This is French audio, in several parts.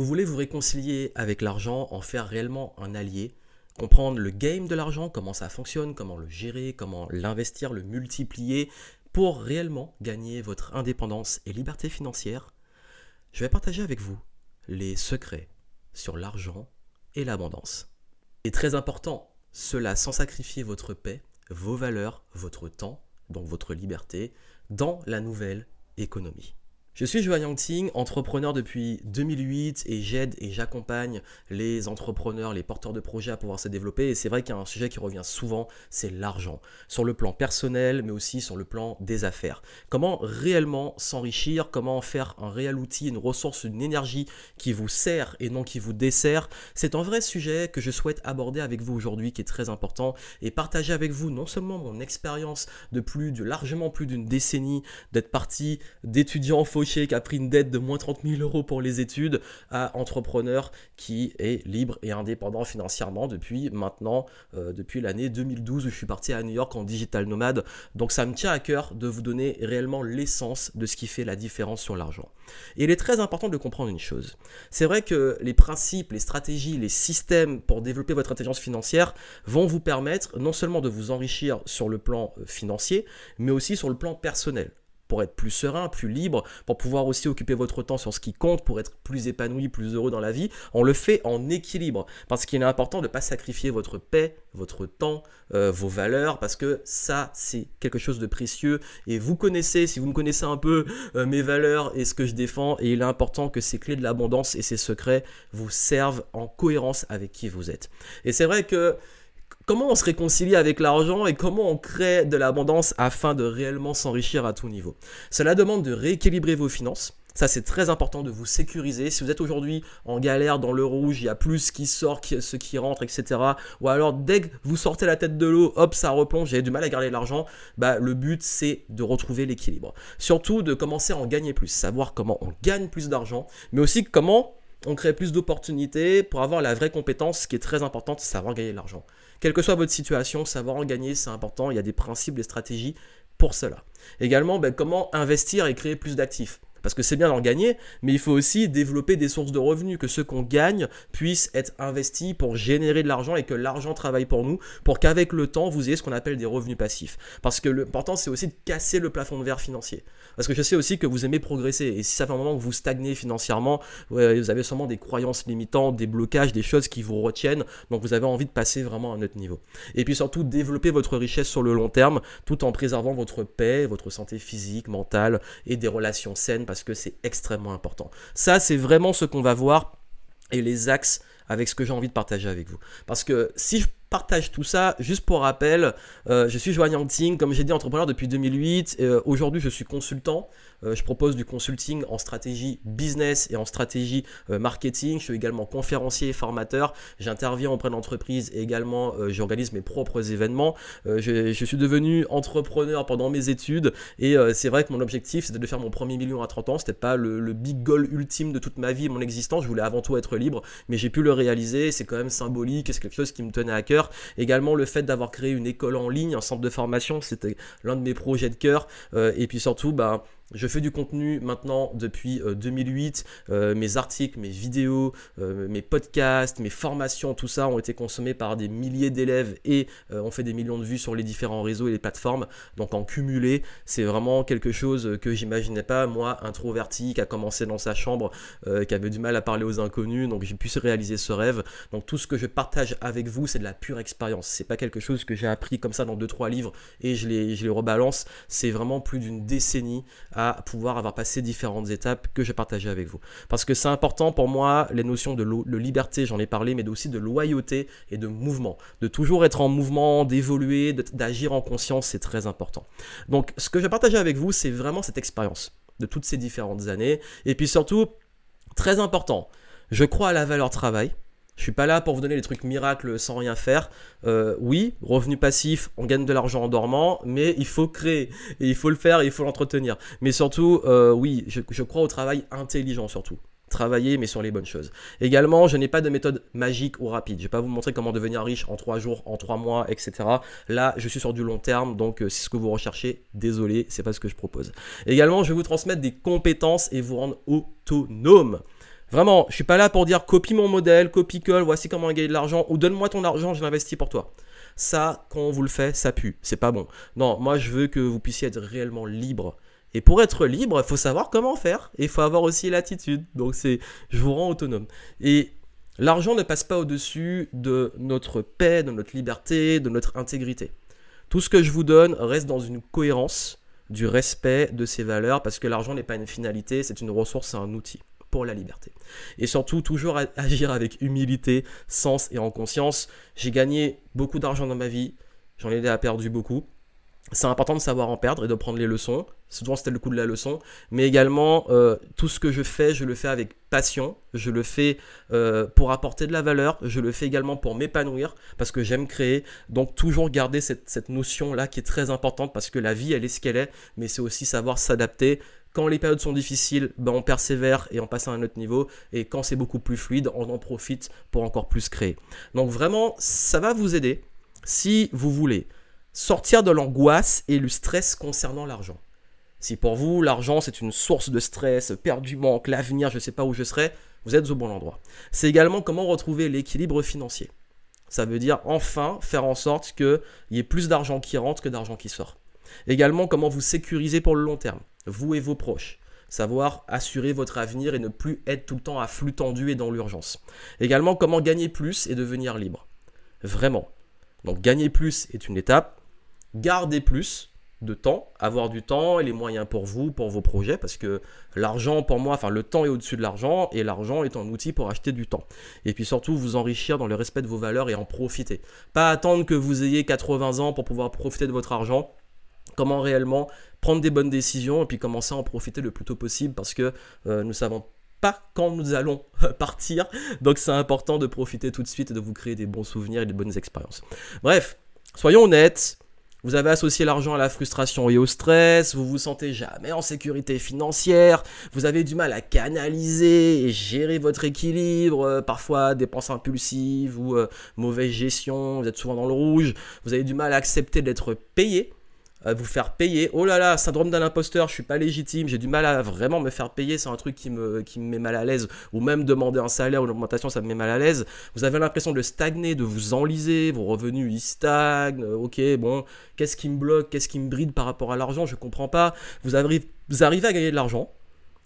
Vous voulez vous réconcilier avec l'argent, en faire réellement un allié, comprendre le game de l'argent, comment ça fonctionne, comment le gérer, comment l'investir, le multiplier, pour réellement gagner votre indépendance et liberté financière. Je vais partager avec vous les secrets sur l'argent et l'abondance. Et très important, cela sans sacrifier votre paix, vos valeurs, votre temps, donc votre liberté, dans la nouvelle économie. Je suis Joanne Yangting, entrepreneur depuis 2008 et j'aide et j'accompagne les entrepreneurs, les porteurs de projets à pouvoir se développer. Et c'est vrai qu'il y a un sujet qui revient souvent, c'est l'argent. Sur le plan personnel, mais aussi sur le plan des affaires. Comment réellement s'enrichir, comment faire un réel outil, une ressource, une énergie qui vous sert et non qui vous dessert? C'est un vrai sujet que je souhaite aborder avec vous aujourd'hui qui est très important et partager avec vous non seulement mon expérience de plus, de largement plus d'une décennie d'être parti d'étudiant fauché qui a pris une dette de moins 30 000 euros pour les études à entrepreneur qui est libre et indépendant financièrement depuis maintenant, euh, depuis l'année 2012 où je suis parti à New York en digital nomade. Donc ça me tient à cœur de vous donner réellement l'essence de ce qui fait la différence sur l'argent. Et il est très important de comprendre une chose. C'est vrai que les principes, les stratégies, les systèmes pour développer votre intelligence financière vont vous permettre non seulement de vous enrichir sur le plan euh, financier, mais aussi sur le plan personnel pour être plus serein, plus libre, pour pouvoir aussi occuper votre temps sur ce qui compte, pour être plus épanoui, plus heureux dans la vie. On le fait en équilibre parce qu'il est important de ne pas sacrifier votre paix, votre temps, euh, vos valeurs, parce que ça, c'est quelque chose de précieux. Et vous connaissez, si vous me connaissez un peu, euh, mes valeurs et ce que je défends, et il est important que ces clés de l'abondance et ces secrets vous servent en cohérence avec qui vous êtes. Et c'est vrai que comment on se réconcilie avec l'argent et comment on crée de l'abondance afin de réellement s'enrichir à tout niveau? Cela demande de rééquilibrer vos finances. Ça, c'est très important de vous sécuriser. Si vous êtes aujourd'hui en galère dans le rouge, il y a plus qui sort, ce qui rentre, etc. Ou alors, dès que vous sortez la tête de l'eau, hop, ça replonge, j'ai du mal à garder l'argent. Bah, le but, c'est de retrouver l'équilibre. Surtout de commencer à en gagner plus, savoir comment on gagne plus d'argent, mais aussi comment on crée plus d'opportunités pour avoir la vraie compétence qui est très importante, savoir gagner de l'argent. Quelle que soit votre situation, savoir en gagner, c'est important. Il y a des principes, des stratégies pour cela. Également, ben, comment investir et créer plus d'actifs? Parce que c'est bien d'en gagner, mais il faut aussi développer des sources de revenus, que ce qu'on gagne puisse être investi pour générer de l'argent et que l'argent travaille pour nous, pour qu'avec le temps, vous ayez ce qu'on appelle des revenus passifs. Parce que l'important, c'est aussi de casser le plafond de verre financier. Parce que je sais aussi que vous aimez progresser, et si ça fait un moment que vous stagnez financièrement, vous avez sûrement des croyances limitantes, des blocages, des choses qui vous retiennent, donc vous avez envie de passer vraiment à un autre niveau. Et puis surtout, développer votre richesse sur le long terme, tout en préservant votre paix, votre santé physique, mentale et des relations saines parce que c'est extrêmement important. Ça, c'est vraiment ce qu'on va voir et les axes avec ce que j'ai envie de partager avec vous. Parce que si je partage tout ça. Juste pour rappel, euh, je suis Joanne Yangting, comme j'ai dit, entrepreneur depuis 2008. Euh, aujourd'hui, je suis consultant. Euh, je propose du consulting en stratégie business et en stratégie marketing. Je suis également conférencier et formateur. J'interviens auprès d'entreprises et également j'organise mes propres événements. Je, suis devenu entrepreneur pendant mes études et c'est vrai que mon objectif c'était de faire mon premier million à 30 ans. C'était pas le, le, big goal ultime de toute ma vie, mon existence. Je voulais avant tout être libre, mais j'ai pu le réaliser. C'est quand même symbolique c'est quelque chose qui me tenait à cœur. Également le fait d'avoir créé une école en ligne, un centre de formation, c'était l'un de mes projets de cœur. Euh, et puis surtout, bah, je fais du contenu maintenant depuis 2008. Euh, euh, mes articles, mes vidéos, euh, mes podcasts, mes formations, tout ça ont été consommés par des milliers d'élèves et on fait des millions de vues sur les différents réseaux et les plateformes. Donc en cumulé, c'est vraiment quelque chose que j'imaginais pas. Moi, introverti, qui a commencé dans sa chambre, qui avait du mal à parler aux inconnus, donc j'ai pu réaliser ce rêve. Donc tout ce que je partage avec vous, c'est de la pure expérience. C'est pas quelque chose que j'ai appris comme ça dans 2-3 livres et je les, rebalance. C'est vraiment plus d'une décennie pouvoir avoir passé différentes étapes que je partageais avec vous. Parce que c'est important pour moi, les notions de, liberté, j'en ai parlé, mais aussi de loyauté et de mouvement. De toujours être en mouvement, d'évoluer, d'agir en conscience, c'est très important. Donc ce que je partageais avec vous, c'est vraiment cette expérience de toutes ces différentes années. Et puis surtout, très important, je crois à la valeur travail. Je suis pas là pour vous donner les trucs miracles sans rien faire. Euh, oui, revenu passif, on gagne de l'argent en dormant, mais il faut créer, et il faut le faire, il faut l'entretenir. Mais surtout, euh, oui, je, crois au travail intelligent surtout travailler mais sur les bonnes choses. Également, je n'ai pas de méthode magique ou rapide. Je ne vais pas vous montrer comment devenir riche en 3 jours, en 3 mois, etc. Là, je suis sur du long terme, donc euh, c'est ce que vous recherchez. Désolé, c'est pas ce que je propose. Également, je vais vous transmettre des compétences et vous rendre autonome. Vraiment, je suis pas là pour dire copie mon modèle, copie-colle, voici comment gagner de l'argent, ou donne-moi ton argent, je l'investis pour toi. Ça, quand on vous le fait, ça pue, c'est pas bon. Non, moi je veux que vous puissiez être réellement libre. Et pour être libre, il faut savoir comment faire. Et il faut avoir aussi l'attitude. Donc c'est, je vous rends autonome. Et l'argent ne passe pas au-dessus de notre paix, de notre liberté, de notre intégrité. Tout ce que je vous donne reste dans une cohérence du respect de ces valeurs parce que l'argent n'est pas une finalité, c'est une ressource, c'est un outil pour la liberté. Et surtout, toujours agir avec humilité, sens et en conscience. J'ai gagné beaucoup d'argent dans ma vie, j'en ai perdu beaucoup. C'est important de savoir en perdre et de prendre les leçons. Souvent, c'était le coup de la leçon. Mais également, euh, tout ce que je fais, je le fais avec passion. Je le fais euh, pour apporter de la valeur. Je le fais également pour m'épanouir parce que j'aime créer. Donc, toujours garder cette, cette notion-là qui est très importante parce que la vie, elle est ce qu'elle est. Mais c'est aussi savoir s'adapter, quand les périodes sont difficiles, ben on persévère et on passe à un autre niveau. Et quand c'est beaucoup plus fluide, on en profite pour encore plus créer. Donc vraiment, ça va vous aider si vous voulez sortir de l'angoisse et le stress concernant l'argent. Si pour vous, l'argent, c'est une source de stress, perte du manque, l'avenir, je ne sais pas où je serai, vous êtes au bon endroit. C'est également comment retrouver l'équilibre financier. Ça veut dire enfin faire en sorte qu'il y ait plus d'argent qui rentre que d'argent qui sort. Également comment vous sécuriser pour le long terme vous et vos proches. Savoir assurer votre avenir et ne plus être tout le temps à flux tendu et dans l'urgence. Également, comment gagner plus et devenir libre. Vraiment. Donc gagner plus est une étape. Garder plus de temps, avoir du temps et les moyens pour vous, pour vos projets, parce que l'argent, pour moi, enfin le temps est au-dessus de l'argent, et l'argent est un outil pour acheter du temps. Et puis surtout, vous enrichir dans le respect de vos valeurs et en profiter. Pas attendre que vous ayez 80 ans pour pouvoir profiter de votre argent. Comment réellement prendre des bonnes décisions et puis commencer à en profiter le plus tôt possible parce que euh, nous savons pas quand nous allons partir. Donc c'est important de profiter tout de suite et de vous créer des bons souvenirs et des bonnes expériences. Bref, soyons honnêtes. Vous avez associé l'argent à la frustration et au stress, vous vous sentez jamais en sécurité financière, vous avez du mal à canaliser et gérer votre équilibre, euh, parfois dépenses impulsives ou euh, mauvaise gestion, vous êtes souvent dans le rouge, vous avez du mal à accepter d'être payé vous faire payer. Oh là là, syndrome d'un imposteur, je suis pas légitime, j'ai du mal à vraiment me faire payer, c'est un truc qui me, qui me met mal à l'aise. Ou même demander un salaire ou une augmentation, ça me met mal à l'aise. Vous avez l'impression de stagner, de vous enliser, vos revenus ils stagnent. Ok, bon, qu'est-ce qui me bloque, qu'est-ce qui me bride par rapport à l'argent, je comprends pas. Vous arrivez, vous arrivez à gagner de l'argent.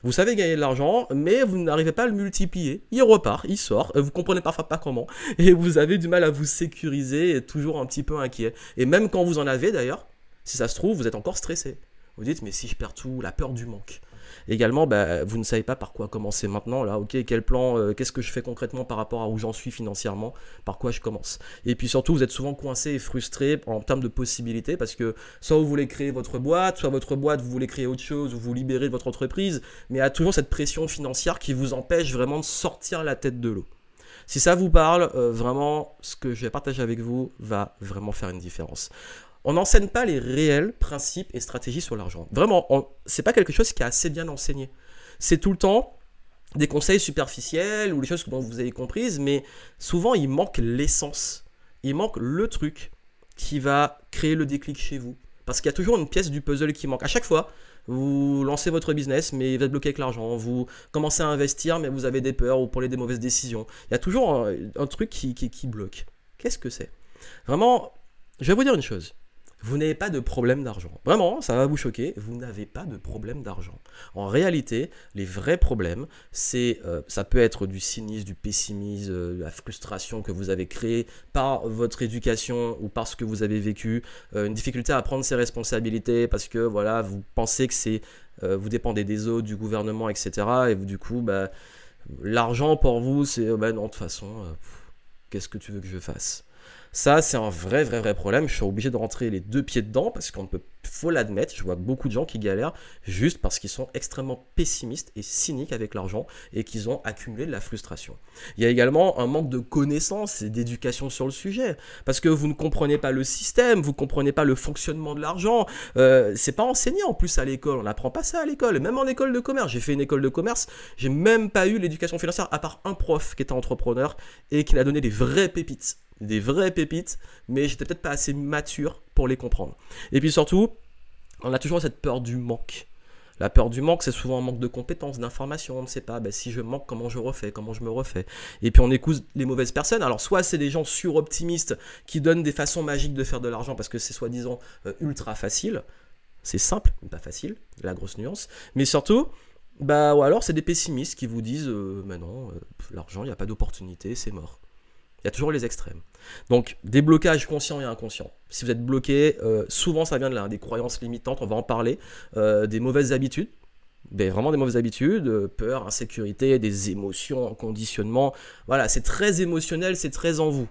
Vous savez gagner de l'argent, mais vous n'arrivez pas à le multiplier. Il repart, il sort, vous comprenez parfois pas comment, et vous avez du mal à vous sécuriser, et toujours un petit peu inquiet. Et même quand vous en avez d'ailleurs, si ça se trouve, vous êtes encore stressé. Vous dites, mais si je perds tout, la peur du manque. Également, bah, vous ne savez pas par quoi commencer maintenant. Là, ok, quel plan, euh, qu'est-ce que je fais concrètement par rapport à où j'en suis financièrement, par quoi je commence? Et puis surtout, vous êtes souvent coincé et frustré en termes de possibilités parce que soit vous voulez créer votre boîte, soit votre boîte, vous voulez créer autre chose, ou vous libérer de votre entreprise, mais il y a toujours cette pression financière qui vous empêche vraiment de sortir la tête de l'eau. Si ça vous parle, euh, vraiment, ce que je vais partager avec vous va vraiment faire une différence on n'enseigne pas les réels principes et stratégies sur l'argent. Vraiment, c'est pas quelque chose qui est assez bien enseigné. C'est tout le temps des conseils superficiels ou les choses dont vous avez comprises, mais souvent il manque l'essence. Il manque le truc qui va créer le déclic chez vous. Parce qu'il y a toujours une pièce du puzzle qui manque. À chaque fois, vous lancez votre business, mais vous êtes bloqué avec l'argent. Vous commencez à investir, mais vous avez des peurs ou prenez des mauvaises décisions. Il y a toujours un, truc qui, qui bloque. Qu'est-ce que c'est? Vraiment, je vais vous dire une chose vous n'avez pas de problème d'argent. Vraiment, ça va vous choquer, vous n'avez pas de problème d'argent. En réalité, les vrais problèmes, c'est euh, ça peut être du cynisme, du pessimisme, euh, la frustration que vous avez créée par votre éducation ou parce que vous avez vécu, euh, une difficulté à prendre ses responsabilités parce que voilà, vous pensez que c'est vous dépendez des autres, du gouvernement, etc. Et du coup, bah, l'argent pour vous, c'est bah non, de toute façon, qu'est-ce que tu veux que je fasse? Ça, c'est un vrai, vrai, vrai problème. Je suis obligé de rentrer les deux pieds dedans parce qu'on peut, faut l'admettre. Je vois beaucoup de gens qui galèrent juste parce qu'ils sont extrêmement pessimistes et cyniques avec l'argent et qu'ils ont accumulé de la frustration. Il y a également un manque de connaissances et d'éducation sur le sujet parce que vous ne comprenez pas le système, vous ne comprenez pas le fonctionnement de l'argent. Euh, c'est pas enseigné en plus à l'école. On n'apprend pas ça à l'école, même en école de commerce. J'ai fait une école de commerce, j'ai même pas eu l'éducation financière à part un prof qui était entrepreneur et qui m'a donné des vraies pépites des vraies pépites, mais j'étais peut-être pas assez mature pour les comprendre. Et puis surtout, on a toujours cette peur du manque. La peur du manque, c'est souvent un manque de compétences, d'informations. On ne sait pas. Ben, si je manque, comment je refais, comment je me refais? Et puis on écoute les mauvaises personnes. Alors soit c'est des gens suroptimistes qui donnent des façons magiques de faire de l'argent parce que c'est soi-disant euh, ultra facile. C'est simple, mais pas facile. La grosse nuance. Mais surtout, bah ou alors c'est des pessimistes qui vous disent, euh, non, euh, l'argent, il n'y a pas d'opportunité, c'est mort. Il y a toujours les extrêmes. Donc, des blocages conscients et inconscients. Si vous êtes bloqué, euh, souvent ça vient de là, des croyances limitantes, on va en parler, euh, des mauvaises habitudes, des, vraiment des mauvaises habitudes, euh, peur, insécurité, des émotions, conditionnement. Voilà, c'est très émotionnel, c'est très en vous.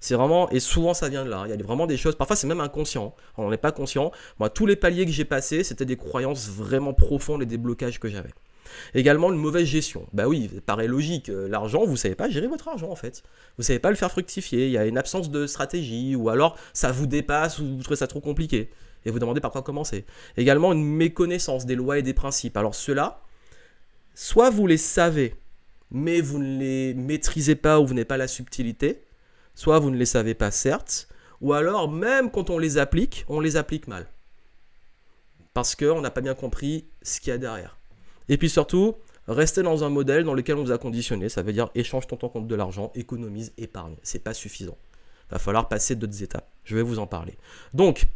C'est vraiment, et souvent ça vient de là. Il y a vraiment des choses, parfois c'est même inconscient. On n'en est pas conscient. Moi, tous les paliers que j'ai passés, c'était des croyances vraiment profondes et des blocages que j'avais. Également, une mauvaise gestion. Bah oui, ça paraît logique. Euh, l'argent, vous savez pas gérer votre argent en fait. Vous savez pas le faire fructifier. Il y a une absence de stratégie, ou alors ça vous dépasse, ou vous trouvez ça trop compliqué. Et vous demandez par quoi commencer. Également, une méconnaissance des lois et des principes. Alors ceux-là, soit vous les savez, mais vous ne les maîtrisez pas ou vous n'avez pas la subtilité, soit vous ne les savez pas, certes, ou alors même quand on les applique, on les applique mal. Parce qu'on n'a pas bien compris ce qu'il y a derrière. Et puis surtout, rester dans un modèle dans lequel on vous a conditionné, ça veut dire échange ton temps contre de l'argent, économise, épargne. C'est pas suffisant. Va falloir passer d'autres étapes. Je vais vous en parler. Donc,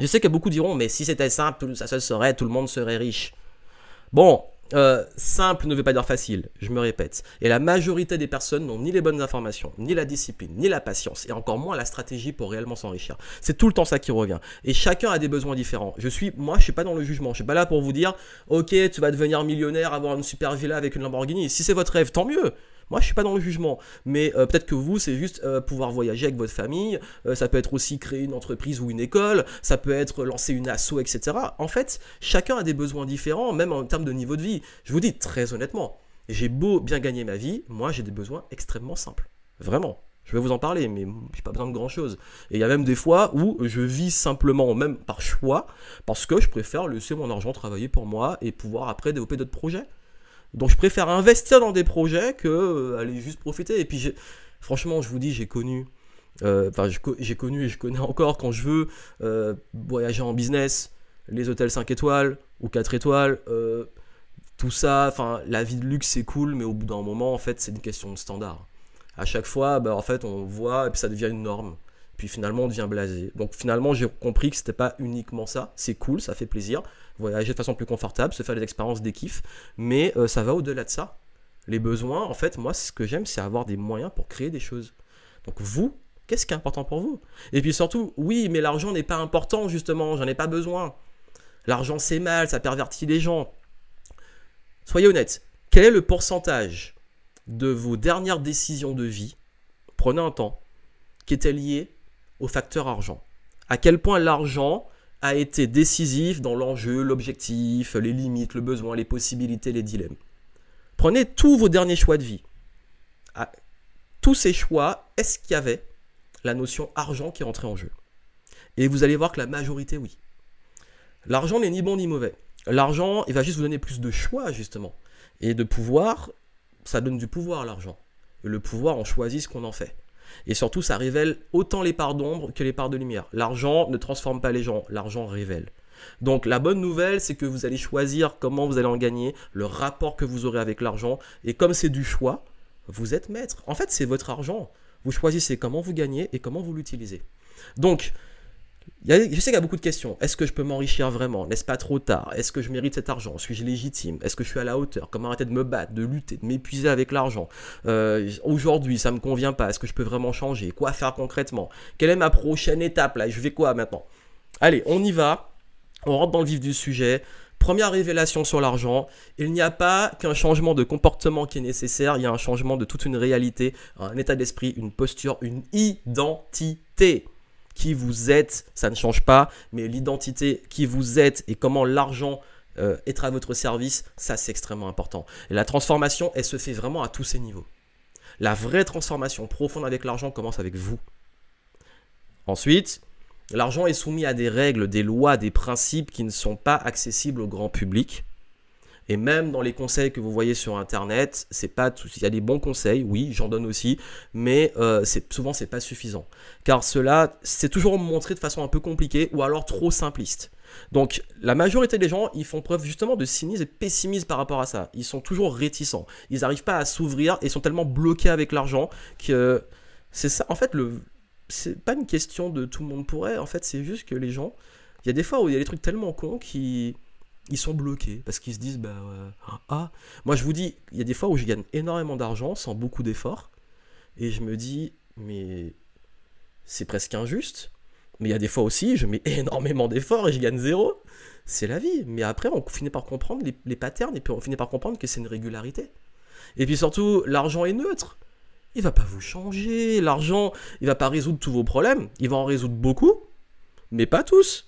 je sais que beaucoup diront, mais si c'était simple, ça se serait, tout le monde serait riche. Bon, euh, simple ne veut pas dire facile, je me répète. Et la majorité des personnes n'ont ni les bonnes informations, ni la discipline, ni la patience, et encore moins la stratégie pour réellement s'enrichir. C'est tout le temps ça qui revient. Et chacun a des besoins différents. Je suis, moi, je suis pas dans le jugement. Je suis pas là pour vous dire, ok, tu vas devenir millionnaire, avoir une super villa avec une Lamborghini. Si c'est votre rêve, tant mieux. Moi, je suis pas dans le jugement, mais euh, peut-être que vous, c'est juste euh, pouvoir voyager avec votre famille. Euh, ça peut être aussi créer une entreprise ou une école. Ça peut être lancer une asso, etc. En fait, chacun a des besoins différents, même en termes de niveau de vie. Je vous dis très honnêtement, j'ai beau bien gagner ma vie, moi, j'ai des besoins extrêmement simples. Vraiment. Je vais vous en parler, mais j'ai pas besoin de grand chose. Et il y a même des fois où je vis simplement, même par choix, parce que je préfère laisser mon argent travailler pour moi et pouvoir après développer d'autres projets. Donc je préfère investir dans des projets que euh, aller juste profiter. Et puis franchement, je vous dis, j'ai connu, euh, enfin j'ai connu et je connais encore quand je veux euh, voyager en business, les hôtels 5 étoiles ou 4 étoiles, tout ça, enfin la vie de luxe c'est cool, mais au bout d'un moment en fait c'est une question de standard. À chaque fois, bah, en fait on voit et puis ça devient une norme puis finalement on devient blasé. Donc finalement j'ai compris que c'était pas uniquement ça, c'est cool, ça fait plaisir, voyager de façon plus confortable, se faire des expériences, des kiffs, mais euh, ça va au-delà de ça. Les besoins, en fait, moi ce que j'aime c'est avoir des moyens pour créer des choses. Donc vous, qu'est-ce qui est important pour vous? Et puis surtout, oui, mais l'argent n'est pas important justement, j'en ai pas besoin. L'argent c'est mal, ça pervertit les gens. Soyez honnête, quel est le pourcentage de vos dernières décisions de vie, prenez un temps, qui était lié au facteur argent? À quel point l'argent a été décisif dans l'enjeu, l'objectif, les limites, le besoin, les possibilités, les dilemmes. Prenez tous vos derniers choix de vie. À tous ces choix, est-ce qu'il y avait la notion argent qui rentrait en jeu? Et vous allez voir que la majorité, oui. L'argent n'est ni bon ni mauvais. L'argent, il va juste vous donner plus de choix, justement. Et de pouvoir, ça donne du pouvoir, l'argent. Le pouvoir, on choisit ce qu'on en fait. Et surtout, ça révèle autant les parts d'ombre que les parts de lumière. L'argent ne transforme pas les gens, l'argent révèle. Donc la bonne nouvelle, c'est que vous allez choisir comment vous allez en gagner, le rapport que vous aurez avec l'argent. Et comme c'est du choix, vous êtes maître. En fait, c'est votre argent. Vous choisissez comment vous gagnez et comment vous l'utilisez. Donc, je sais qu'il y a beaucoup de questions. Est-ce que je peux m'enrichir vraiment? N'est-ce pas trop tard? Est-ce que je mérite cet argent? Suis-je légitime? Est-ce que je suis à la hauteur? Comment arrêter de me battre, de lutter, de m'épuiser avec l'argent? Euh, Aujourd'hui, ça ne me convient pas. Est-ce que je peux vraiment changer? Quoi faire concrètement? Quelle est ma prochaine étape là? Je vais quoi maintenant? Allez, on y va. On rentre dans le vif du sujet. Première révélation sur l'argent, il n'y a pas qu'un changement de comportement qui est nécessaire, il y a un changement de toute une réalité, un état d'esprit, une posture, une identité qui vous êtes, ça ne change pas, mais l'identité qui vous êtes et comment l'argent euh, être à votre service, ça c'est extrêmement important. Et la transformation, elle se fait vraiment à tous ces niveaux. La vraie transformation profonde avec l'argent commence avec vous. Ensuite, l'argent est soumis à des règles, des lois, des principes qui ne sont pas accessibles au grand public. Et même dans les conseils que vous voyez sur internet, c'est pas tout. Il y a des bons conseils, oui, j'en donne aussi, mais euh, c'est ce n'est pas suffisant. Car cela, c'est toujours montré de façon un peu compliquée ou alors trop simpliste. Donc la majorité des gens, ils font preuve justement de cynisme et de pessimisme par rapport à ça. Ils sont toujours réticents. Ils n'arrivent pas à s'ouvrir et sont tellement bloqués avec l'argent que c'est ça. En fait, le c'est pas une question de tout le monde pourrait. En fait, c'est juste que les gens, il y a des fois où il y a des trucs tellement cons qui ils sont bloqués parce qu'ils se disent bah ah. Moi je vous dis il y a des fois où je gagne énormément d'argent sans beaucoup d'efforts et je me dis mais c'est presque injuste. Mais il y a des fois aussi je mets énormément d'efforts et je gagne zéro. C'est la vie. Mais après on finit par comprendre les, les patterns et puis on finit par comprendre que c'est une régularité. Et puis surtout l'argent est neutre. Il va pas vous changer. L'argent il va pas résoudre tous vos problèmes. Il va en résoudre beaucoup mais pas tous.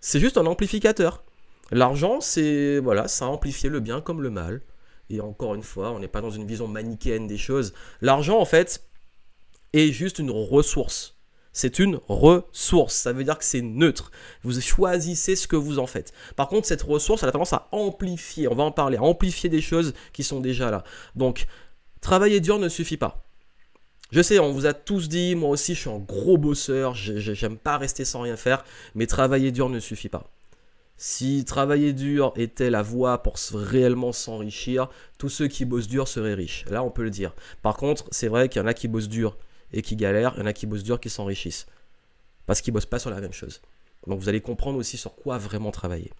C'est juste un amplificateur L'argent, c'est voilà, ça amplifie le bien comme le mal. Et encore une fois, on n'est pas dans une vision manichéenne des choses. L'argent, en fait, est juste une ressource. C'est une ressource. Ça veut dire que c'est neutre. Vous choisissez ce que vous en faites. Par contre, cette ressource, elle a tendance à amplifier. On va en parler. À amplifier des choses qui sont déjà là. Donc, travailler dur ne suffit pas. Je sais, on vous a tous dit, moi aussi, je suis un gros bosseur. J'aime pas rester sans rien faire. Mais travailler dur ne suffit pas. Si travailler dur était la voie pour réellement s'enrichir, tous ceux qui bossent dur seraient riches. Là, on peut le dire. Par contre, c'est vrai qu'il y en a qui bossent dur et qui galèrent, il y en a qui bossent dur qui s'enrichissent. Parce qu'ils bossent pas sur la même chose. Donc vous allez comprendre aussi sur quoi vraiment travailler.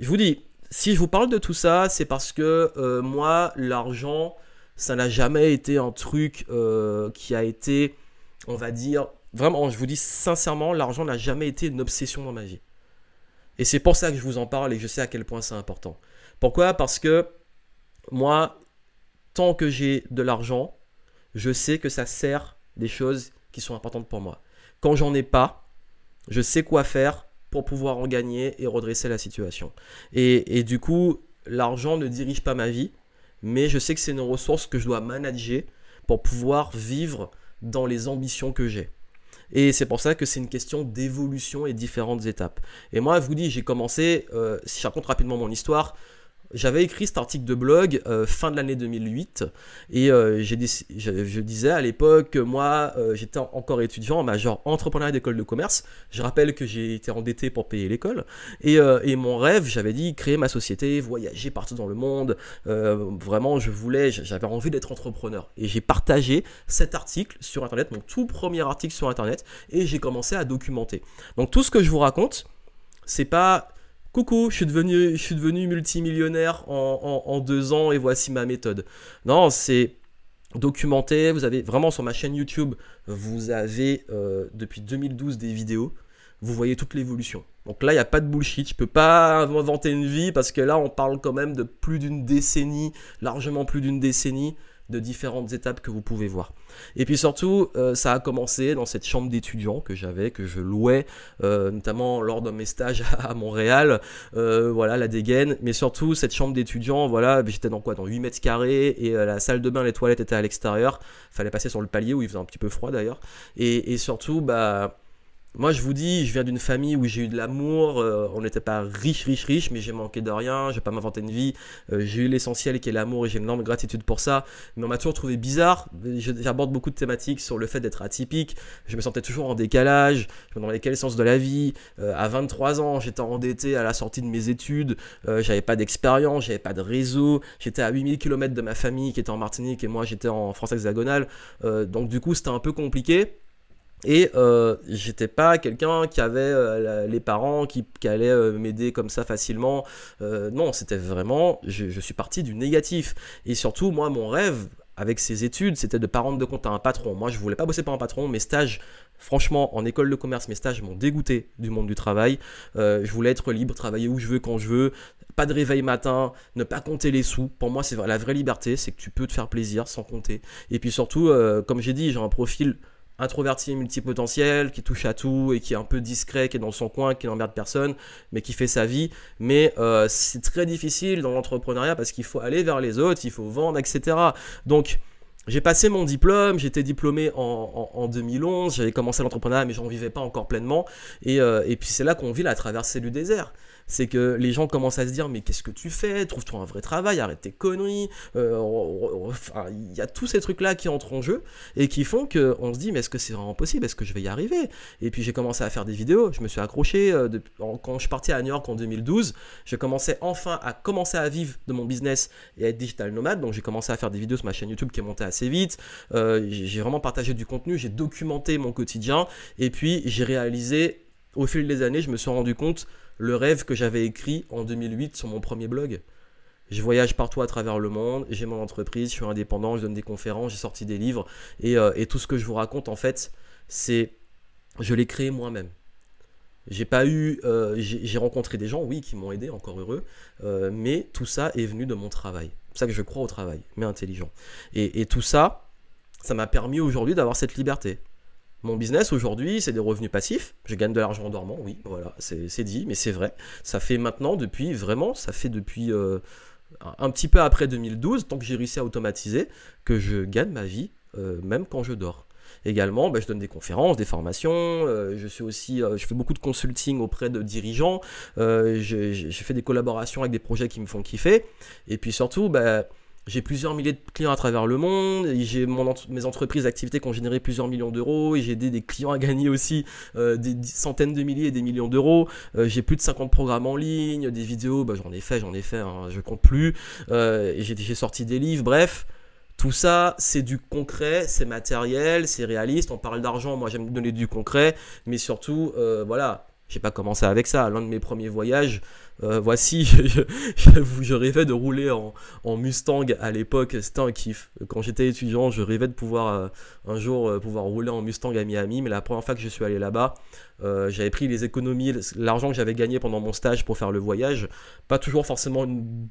Je vous dis, si je vous parle de tout ça, c'est parce que euh, moi, l'argent, ça n'a jamais été un truc euh, qui a été, on va dire, vraiment, je vous dis sincèrement, l'argent n'a jamais été une obsession dans ma vie. Et c'est pour ça que je vous en parle et je sais à quel point c'est important. Pourquoi? Parce que moi, tant que j'ai de l'argent, je sais que ça sert des choses qui sont importantes pour moi. Quand j'en ai pas, je sais quoi faire pour pouvoir en gagner et redresser la situation. Et, du coup, l'argent ne dirige pas ma vie, mais je sais que c'est une ressource que je dois manager pour pouvoir vivre dans les ambitions que j'ai. Et c'est pour ça que c'est une question d'évolution et différentes étapes. Et moi, je vous dis, j'ai commencé, euh, si je raconte rapidement mon histoire, j'avais écrit cet article de blog euh, fin de l'année 2008 et euh, je, disais à l'époque que moi euh, j'étais encore étudiant en major entrepreneuriat d'école de commerce. Je rappelle que j'ai été endetté pour payer l'école et, et, mon rêve, j'avais dit créer ma société, voyager partout dans le monde. vraiment, je voulais, j'avais envie d'être entrepreneur et j'ai partagé cet article sur internet, mon tout premier article sur internet et j'ai commencé à documenter. Donc tout ce que je vous raconte, c'est pas coucou, je suis devenu, multimillionnaire en, deux ans et voici ma méthode. Non, c'est documenté. Vous avez vraiment sur ma chaîne YouTube, vous avez euh, depuis 2012 des vidéos. Vous voyez toute l'évolution. Donc là, il n'y a pas de bullshit. Je peux pas inventer une vie parce que là, on parle quand même de plus d'une décennie, largement plus d'une décennie de différentes étapes que vous pouvez voir. Et puis surtout, euh, ça a commencé dans cette chambre d'étudiant que j'avais, que je louais, euh, notamment lors de mes stages à Montréal, euh, voilà, la dégaine, mais surtout cette chambre d'étudiant, voilà, j'étais dans quoi Dans 8 mètres carrés, et la salle de bain, les toilettes étaient à l'extérieur, fallait passer sur le palier où il faisait un petit peu froid d'ailleurs, et, et surtout, bah moi, je vous dis, je viens d'une famille où j'ai eu de l'amour. Euh, on n'était pas riche, riche, riche, mais j'ai manqué de rien. Je vais pas m'inventer une vie. Euh, j'ai eu l'essentiel qui est l'amour et j'ai une énorme gratitude pour ça. Mais on m'a toujours trouvé bizarre. J'aborde beaucoup de thématiques sur le fait d'être atypique. Je me sentais toujours en décalage. Je me demandais quel sens de la vie. Euh, à 23 ans, j'étais endetté à la sortie de mes études. j'avais pas d'expérience, j'avais pas de réseau. J'étais à 8000 km de ma famille qui était en Martinique et moi j'étais en France hexagonale. donc du coup, c'était un peu compliqué. Et euh, j'étais pas quelqu'un qui avait euh, les parents qui, qui euh, m'aider comme ça facilement. Non, c'était vraiment, je, suis parti du négatif. Et surtout, moi, mon rêve avec ces études, c'était de pas rendre de compte à un patron. Moi, je voulais pas bosser pour un patron. Mes stages, franchement, en école de commerce, mes stages m'ont dégoûté du monde du travail. je voulais être libre, travailler où je veux, quand je veux. Pas de réveil matin, ne pas compter les sous. Pour moi, c'est la vraie liberté, c'est que tu peux te faire plaisir sans compter. Et puis surtout, comme j'ai dit, j'ai un profil introverti multipotentiel, qui touche à tout et qui est un peu discret, qui est dans son coin, qui n'emmerde personne, mais qui fait sa vie. Mais euh, c'est très difficile dans l'entrepreneuriat parce qu'il faut aller vers les autres, il faut vendre, etc. Donc, j'ai passé mon diplôme, j'étais diplômé en, 2011, j'avais commencé l'entrepreneuriat mais j'en vivais pas encore pleinement. Et, euh, et puis c'est là qu'on vit la traversée du désert. C'est que les gens commencent à se dire mais qu'est-ce que tu fais? Trouve-toi un vrai travail, arrête tes conneries. Euh, il y a tous ces trucs-là qui entrent en jeu et qui font qu'on se dit mais est-ce que c'est vraiment possible? Est-ce que je vais y arriver? Et puis j'ai commencé à faire des vidéos, je me suis accroché. Euh, quand je parti à New York en 2012, j'ai commencé enfin à commencer à vivre de mon business et à être digital nomade. Donc j'ai commencé à faire des vidéos sur ma chaîne YouTube qui est montée assez vite. Euh, j'ai vraiment partagé du contenu, j'ai documenté mon quotidien et puis j'ai réalisé au fil des années, je me suis rendu compte le rêve que j'avais écrit en 2008 sur mon premier blog. Je voyage partout à travers le monde, j'ai mon entreprise, je suis indépendant, je donne des conférences, j'ai sorti des livres. Et, euh, tout ce que je vous raconte, en fait, c'est. Je l'ai créé moi-même. J'ai pas eu. Euh, j'ai rencontré des gens, oui, qui m'ont aidé, encore heureux. Euh, mais tout ça est venu de mon travail. C'est ça que je crois au travail, mais intelligent. et tout ça, ça m'a permis aujourd'hui d'avoir cette liberté. Mon business aujourd'hui, c'est des revenus passifs. Je gagne de l'argent en dormant, oui, voilà, c'est dit, mais c'est vrai. Ça fait maintenant depuis, vraiment, ça fait depuis euh, un petit peu après 2012, tant que j'ai réussi à automatiser, que je gagne ma vie, euh, même quand je dors. Également, bah, je donne des conférences, des formations. Euh, je suis aussi, je fais beaucoup de consulting auprès de dirigeants. j'ai fait des collaborations avec des projets qui me font kiffer. Et puis surtout, bah, j'ai plusieurs milliers de clients à travers le monde, j'ai mes entreprises d'activité qui ont généré plusieurs millions d'euros, et j'ai aidé des clients à gagner aussi euh, des centaines de milliers et des millions d'euros. Euh, j'ai plus de 50 programmes en ligne, des vidéos, bah, j'en ai fait, j'en ai fait, hein, je compte plus. Euh, j'ai sorti des livres, bref. Tout ça, c'est du concret, c'est matériel, c'est réaliste. On parle d'argent, moi j'aime donner du concret, mais surtout, voilà, j'ai pas commencé avec ça. L'un de mes premiers voyages, euh, voici, je, rêvais de rouler en, Mustang à l'époque, c'était un kiff. Quand j'étais étudiant, je rêvais de pouvoir euh, un jour euh, pouvoir rouler en Mustang à Miami, mais la première fois que je suis allé là-bas, j'avais pris les économies, l'argent que j'avais gagné pendant mon stage pour faire le voyage. Pas toujours forcément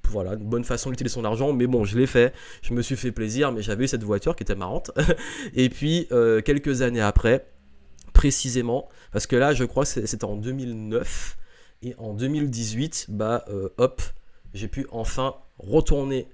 voilà, une bonne façon d'utiliser son argent, mais bon, je l'ai fait. Je me suis fait plaisir, mais j'avais eu cette voiture qui était marrante. Et puis, quelques années après, précisément, parce que là, je crois que c'était en 2009. Et en 2018, bah, euh, hop, j'ai pu enfin retourner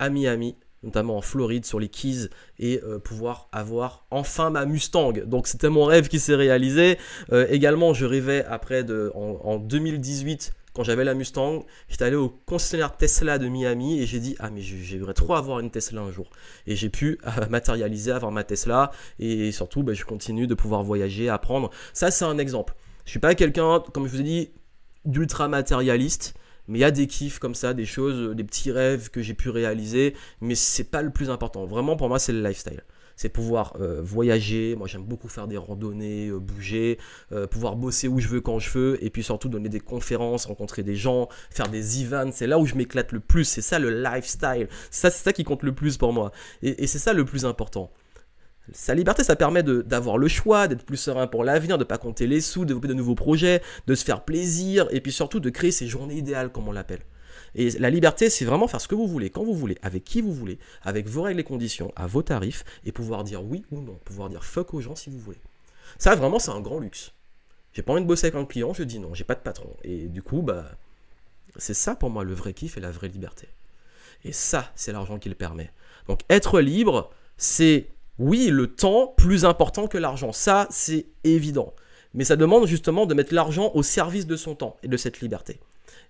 à Miami, notamment en Floride, sur les Keys, et euh, pouvoir avoir enfin ma Mustang. Donc c'était mon rêve qui s'est réalisé. Euh, également, je rêvais après, de, en, 2018, quand j'avais la Mustang, j'étais allé au concessionnaire Tesla de Miami et j'ai dit ah mais j'aimerais trop avoir une Tesla un jour. Et j'ai pu matérialiser, avoir ma Tesla et surtout bah, je continue de pouvoir voyager, apprendre. Ça c'est un exemple. Je suis pas quelqu'un, comme je vous ai dit, d'ultra matérialiste. Mais il y a des kiffs comme ça, des choses, des petits rêves que j'ai pu réaliser, mais c'est pas le plus important. Vraiment, pour moi, c'est le lifestyle. C'est pouvoir euh, voyager. Moi, j'aime beaucoup faire des randonnées, euh, bouger, euh, pouvoir bosser où je veux, quand je veux, et puis surtout donner des conférences, rencontrer des gens, faire des events. C'est là où je m'éclate le plus. C'est ça le lifestyle. Ça, c'est ça qui compte le plus pour moi. et c'est ça le plus important. Sa liberté, ça permet d'avoir le choix, d'être plus serein pour l'avenir, de ne pas compter les sous, de développer de nouveaux projets, de se faire plaisir, et puis surtout de créer ses journées idéales, comme on l'appelle. Et la liberté, c'est vraiment faire ce que vous voulez, quand vous voulez, avec qui vous voulez, avec vos règles et conditions, à vos tarifs, et pouvoir dire oui ou non, pouvoir dire fuck aux gens si vous voulez. Ça, vraiment, c'est un grand luxe. J'ai pas envie de bosser avec un client, je dis non, j'ai pas de patron. Et du coup, bah, c'est ça pour moi le vrai kiff et la vraie liberté. Et ça, c'est l'argent qui le permet. Donc être libre, c'est oui, le temps plus important que l'argent, ça c'est évident. Mais ça demande justement de mettre l'argent au service de son temps et de cette liberté.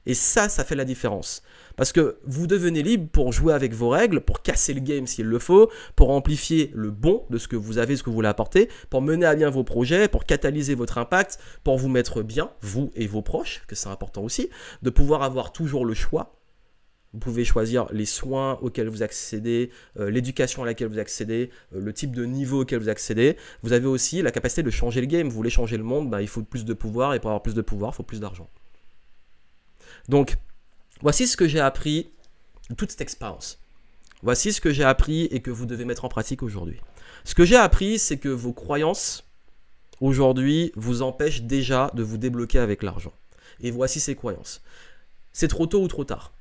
Et ça, ça fait la différence. Parce que vous devenez libre pour jouer avec vos règles, pour casser le game s'il le faut, pour amplifier le bon de ce que vous avez, ce que vous voulez apporter, pour mener à bien vos projets, pour catalyser votre impact, pour vous mettre bien, vous et vos proches, que c'est important aussi, de pouvoir avoir toujours le choix vous pouvez choisir les soins auxquels vous accédez, euh, l'éducation à laquelle vous accédez, euh, le type de niveau auquel vous accédez. Vous avez aussi la capacité de changer le game. Vous voulez changer le monde, bah, il faut plus de pouvoir. Et pour avoir plus de pouvoir, il faut plus d'argent. Donc, voici ce que j'ai appris de toute cette expérience. Voici ce que j'ai appris et que vous devez mettre en pratique aujourd'hui. Ce que j'ai appris, c'est que vos croyances, aujourd'hui, vous empêchent déjà de vous débloquer avec l'argent. Et voici ces croyances. C'est trop tôt ou trop tard.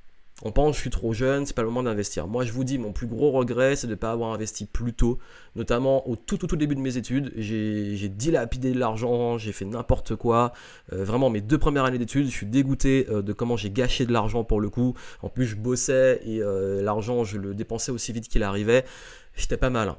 On pense je suis trop jeune, c'est pas le moment d'investir. Moi je vous dis mon plus gros regret c'est de ne pas avoir investi plus tôt, notamment au tout tout, tout début de mes études. J'ai dilapidé de l'argent, j'ai fait n'importe quoi. Euh, vraiment mes deux premières années d'études, je suis dégoûté euh, de comment j'ai gâché de l'argent pour le coup. En plus je bossais et euh, l'argent je le dépensais aussi vite qu'il arrivait. J'étais pas mal.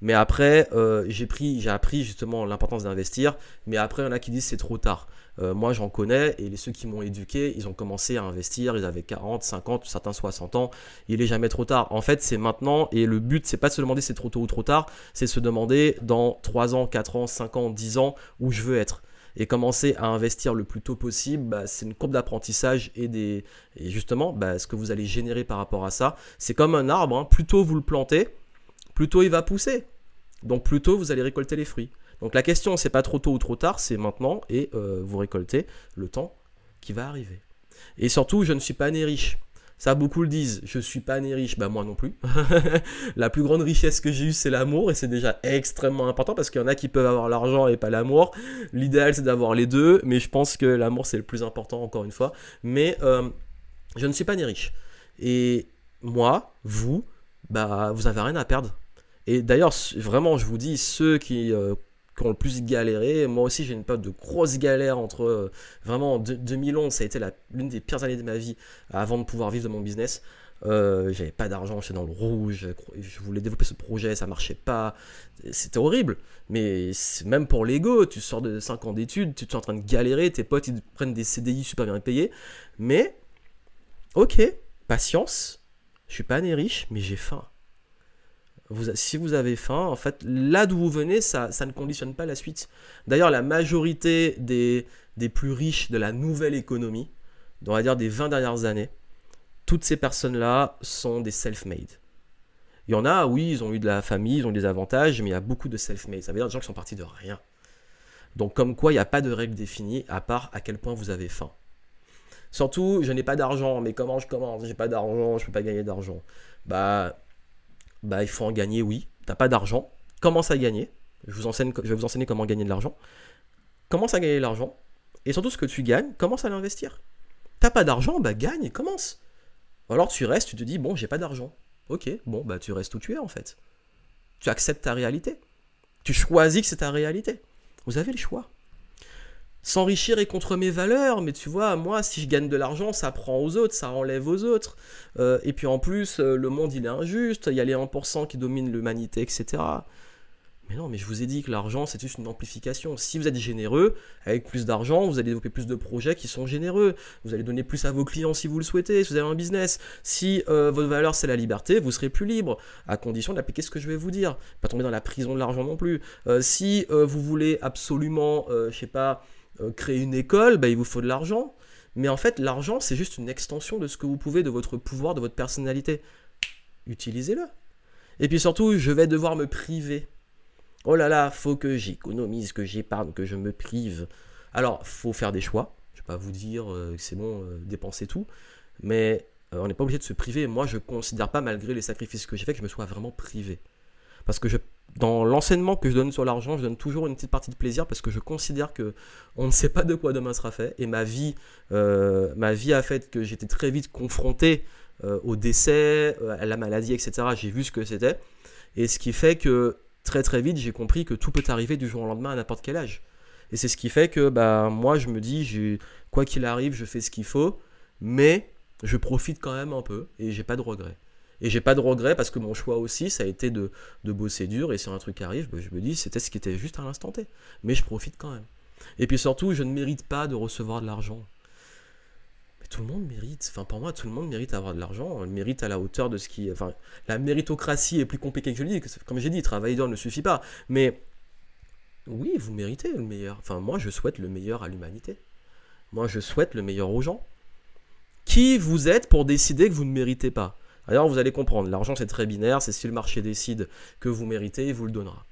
Mais après, j'ai appris justement l'importance d'investir. Mais après, il y en a qui disent c'est trop tard. Euh, moi, j'en connais et ceux qui m'ont éduqué, ils ont commencé à investir. Ils avaient 40, 50, certains 60 ans. Il est jamais trop tard. En fait, c'est maintenant. Et le but, c'est pas de se demander c'est trop tôt ou trop tard. C'est se demander dans 3 ans, 4 ans, 5 ans, 10 ans où je veux être et commencer à investir le plus tôt possible, bah, c'est une courbe d'apprentissage et, des, et justement, bah, ce que vous allez générer par rapport à ça, c'est comme un arbre, hein. plus tôt vous le plantez, plus tôt il va pousser. Donc plus tôt vous allez récolter les fruits. Donc la question, c'est pas trop tôt ou trop tard, c'est maintenant et euh, vous récoltez le temps qui va arriver. Et surtout, je ne suis pas né riche. Ça, beaucoup le disent. Je suis pas né riche. Bah, moi non plus. la plus grande richesse que j'ai eue, c'est l'amour. Et c'est déjà extrêmement important parce qu'il y en a qui peuvent avoir l'argent et pas l'amour. L'idéal, c'est d'avoir les deux. Mais je pense que l'amour, c'est le plus important, encore une fois. Mais euh, je ne suis pas né riche. Et moi, vous, bah, vous avez rien à perdre. Et d'ailleurs, vraiment, je vous dis, ceux qui. Euh, qui ont le plus galéré. Moi aussi, j'ai une période de grosse galère entre euh, vraiment 2011, ça a été l'une des pires années de ma vie avant de pouvoir vivre de mon business. Euh, j'avais pas d'argent, j'étais dans le rouge, je voulais développer ce projet, ça marchait pas, c'était horrible. Mais même pour l'ego, tu sors de 5 ans d'études, tu es en train de galérer, tes potes ils prennent des CDI super bien payés. Mais, ok, patience, je suis pas né riche, mais j'ai faim si vous avez faim, en fait, là d'où vous venez, ça, ne conditionne pas la suite. D'ailleurs, la majorité des, plus riches de la nouvelle économie, on va dire des 20 dernières années, toutes ces personnes-là sont des self-made. Il y en a, oui, ils ont eu de la famille, ils ont eu des avantages, mais il y a beaucoup de self-made. Ça veut dire des gens qui sont partis de rien. Donc, comme quoi, il n'y a pas de règle définie, à part à quel point vous avez faim. Surtout, je n'ai pas d'argent, mais comment je commence? J'ai pas d'argent, je ne peux pas gagner d'argent. Bah, bah, il faut en gagner, oui. T'as pas d'argent, commence à gagner. Je, vous enseigne, je vais vous enseigner comment gagner de l'argent. Commence à gagner de l'argent. Et surtout, ce que tu gagnes, commence à l'investir. T'as pas d'argent, bah gagne commence. alors tu restes, tu te dis, bon, j'ai pas d'argent. Ok, bon, bah tu restes où tu es en fait. Tu acceptes ta réalité. Tu choisis que c'est ta réalité. Vous avez le choix s'enrichir est contre mes valeurs, mais tu vois, moi, si je gagne de l'argent, ça prend aux autres, ça enlève aux autres. Euh, et puis en plus, euh, le monde, il est injuste, il y a les 1% qui dominent l'humanité, etc. Mais non, mais je vous ai dit que l'argent, c'est juste une amplification. Si vous êtes généreux, avec plus d'argent, vous allez développer plus de projets qui sont généreux. Vous allez donner plus à vos clients si vous le souhaitez, si vous avez un business. Si euh, votre valeur, c'est la liberté, vous serez plus libre, à condition d'appliquer ce que je vais vous dire. Pas tomber dans la prison de l'argent non plus. si vous voulez absolument, je sais pas, créer une école, bah, il vous faut de l'argent. Mais en fait, l'argent, c'est juste une extension de ce que vous pouvez, de votre pouvoir, de votre personnalité. Utilisez-le. Et puis surtout, je vais devoir me priver. Oh là là, faut que j'économise, que j'épargne, que je me prive. Alors, faut faire des choix. Je ne vais pas vous dire euh, que c'est bon, euh, dépenser tout. Mais on n'est pas obligé de se priver. Moi, je ne considère pas, malgré les sacrifices que j'ai fait, que je me sois vraiment privé. Parce que je dans l'enseignement que je donne sur l'argent, je donne toujours une petite partie de plaisir parce que je considère que on ne sait pas de quoi demain sera fait. Et ma vie, euh, ma vie a fait que j'étais très vite confronté euh, au décès, euh, à la maladie, etc. J'ai vu ce que c'était. Et ce qui fait que très très vite, j'ai compris que tout peut arriver du jour au lendemain à n'importe quel âge. Et c'est ce qui fait que bah, moi, je me dis, quoi qu'il arrive, je fais ce qu'il faut, mais je profite quand même un peu et j'ai pas de regrets. Et j'ai pas de regrets parce que mon choix aussi, ça a été de, bosser dur. Et si un truc arrive, bah, je me dis, c'était ce qui était juste à l'instant T. Mais je profite quand même. Et puis surtout, je ne mérite pas de recevoir de l'argent. Mais tout le monde mérite. Enfin, pour moi, tout le monde mérite d'avoir de l'argent. On mérite à la hauteur de ce qui. Enfin, la méritocratie est plus compliquée que je le dis. Comme j'ai dit, travailler dur ne suffit pas. Mais oui, vous méritez le meilleur. Enfin, moi, je souhaite le meilleur à l'humanité. Moi, je souhaite le meilleur aux gens. Qui vous êtes pour décider que vous ne méritez pas? Alors vous allez comprendre, l'argent c'est très binaire, c'est si le marché décide que vous méritez, il vous le donnera.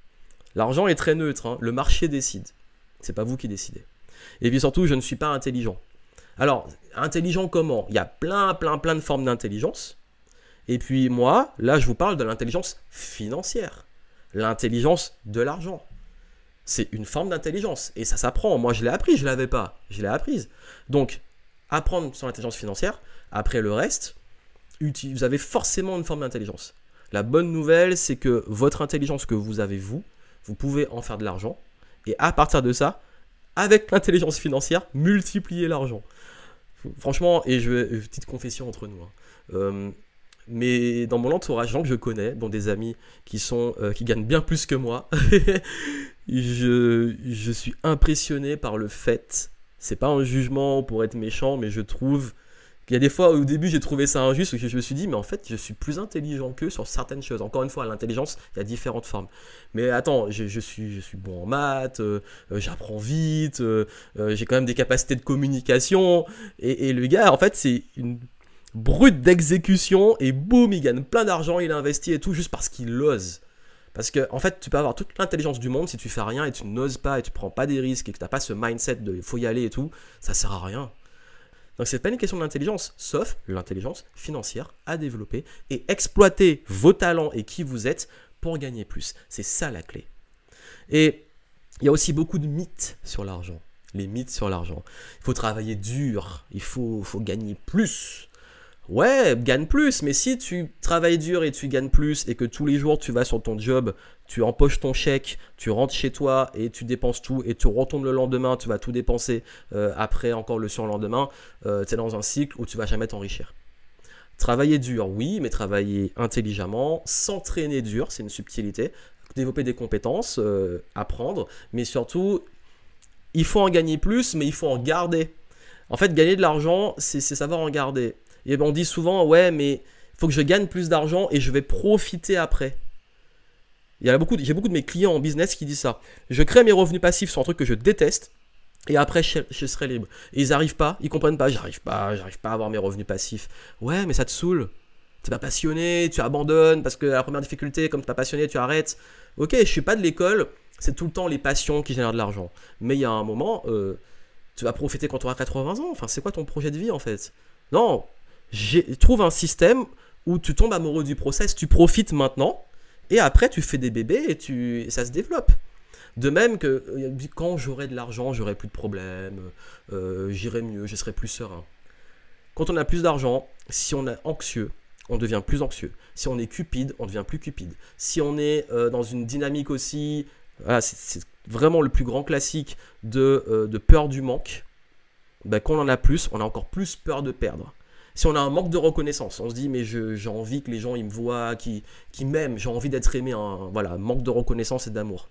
L'argent est très neutre, hein. le marché décide. C'est pas vous qui décidez. Et puis surtout, je ne suis pas intelligent. Alors, intelligent comment? Il y a plein, plein, plein de formes d'intelligence. Et puis moi, là, je vous parle de l'intelligence financière. L'intelligence de l'argent. C'est une forme d'intelligence. Et ça s'apprend. Moi, je l'ai appris, je ne l'avais pas. Je l'ai apprise. Donc, apprendre sur l'intelligence financière. Après le reste, vous avez forcément une forme d'intelligence. La bonne nouvelle, c'est que votre intelligence que vous avez, vous, vous pouvez en faire de l'argent. Et à partir de ça, avec l'intelligence financière, multiplier l'argent. Franchement, et je vais, petite confession entre nous. Hein. Euh, mais dans mon entourage, gens que je connais, dont des amis euh, qui gagnent bien plus que moi, je, je suis impressionné par le fait, c'est pas un jugement pour être méchant, mais je trouve il y a des fois au début j'ai trouvé ça injuste, où je me suis dit, mais en fait je suis plus intelligent qu'eux sur certaines choses. Encore une fois, l'intelligence, il y a différentes formes. Mais attends, je, suis, je suis bon en maths, euh, euh, j'apprends vite, euh, j'ai quand même des capacités de communication. Et, le gars, en fait, c'est une brute d'exécution, et boum, il gagne plein d'argent, il investit et tout, juste parce qu'il ose. Parce que, en fait, tu peux avoir toute l'intelligence du monde si tu fais rien et tu n'oses pas et tu prends pas des risques et que tu n'as pas ce mindset de faut y aller et tout, ça sert à rien. Donc c'est pas une question d'intelligence, sauf l'intelligence financière à développer et exploiter vos talents et qui vous êtes pour gagner plus. C'est ça la clé. Et il y a aussi beaucoup de mythes sur l'argent. Les mythes sur l'argent. Il faut travailler dur, il faut, faut gagner plus. Ouais, gagne plus, mais si tu travailles dur et tu gagnes plus et que tous les jours tu vas sur ton job, tu empoches ton chèque, tu rentres chez toi et tu dépenses tout et tu retournes le lendemain, tu vas tout dépenser euh, après encore le surlendemain, euh, tu es dans un cycle où tu vas jamais t'enrichir. Travailler dur, oui, mais travailler intelligemment, s'entraîner dur, c'est une subtilité, développer des compétences, euh, apprendre, mais surtout, il faut en gagner plus, mais il faut en garder. En fait, gagner de l'argent, c'est savoir en garder. Et on dit souvent, ouais, mais il faut que je gagne plus d'argent et je vais profiter après. Il y a beaucoup, j'ai beaucoup de mes clients en business qui disent ça. Je crée mes revenus passifs sur un truc que je déteste et après je, serai libre. Et ils n'arrivent pas, ils comprennent pas, j'arrive pas, j'arrive pas à avoir mes revenus passifs. Ouais, mais ça te saoule. T'es pas passionné, tu abandonnes parce que la première difficulté, comme t'es pas passionné, tu arrêtes. Ok, je suis pas de l'école, c'est tout le temps les passions qui génèrent de l'argent. Mais il y a un moment, euh, tu vas profiter quand tu auras 80 ans. Enfin, c'est quoi ton projet de vie en fait? Non, trouve un système où tu tombes amoureux du process, tu profites maintenant, et après tu fais des bébés et, tu, ça se développe. De même que euh, quand j'aurai de l'argent, j'aurai plus de problèmes, euh, j'irai mieux, je serai plus serein. Quand on a plus d'argent, si on est anxieux, on devient plus anxieux. Si on est cupide, on devient plus cupide. Si on est euh, dans une dynamique aussi, c'est vraiment le plus grand classique de, peur du manque, ben, quand on en a plus, on a encore plus peur de perdre si on a un manque de reconnaissance, on se dit mais j'ai envie que les gens ils me voient, qui, m'aiment, j'ai envie d'être aimé, un, voilà, manque de reconnaissance et d'amour.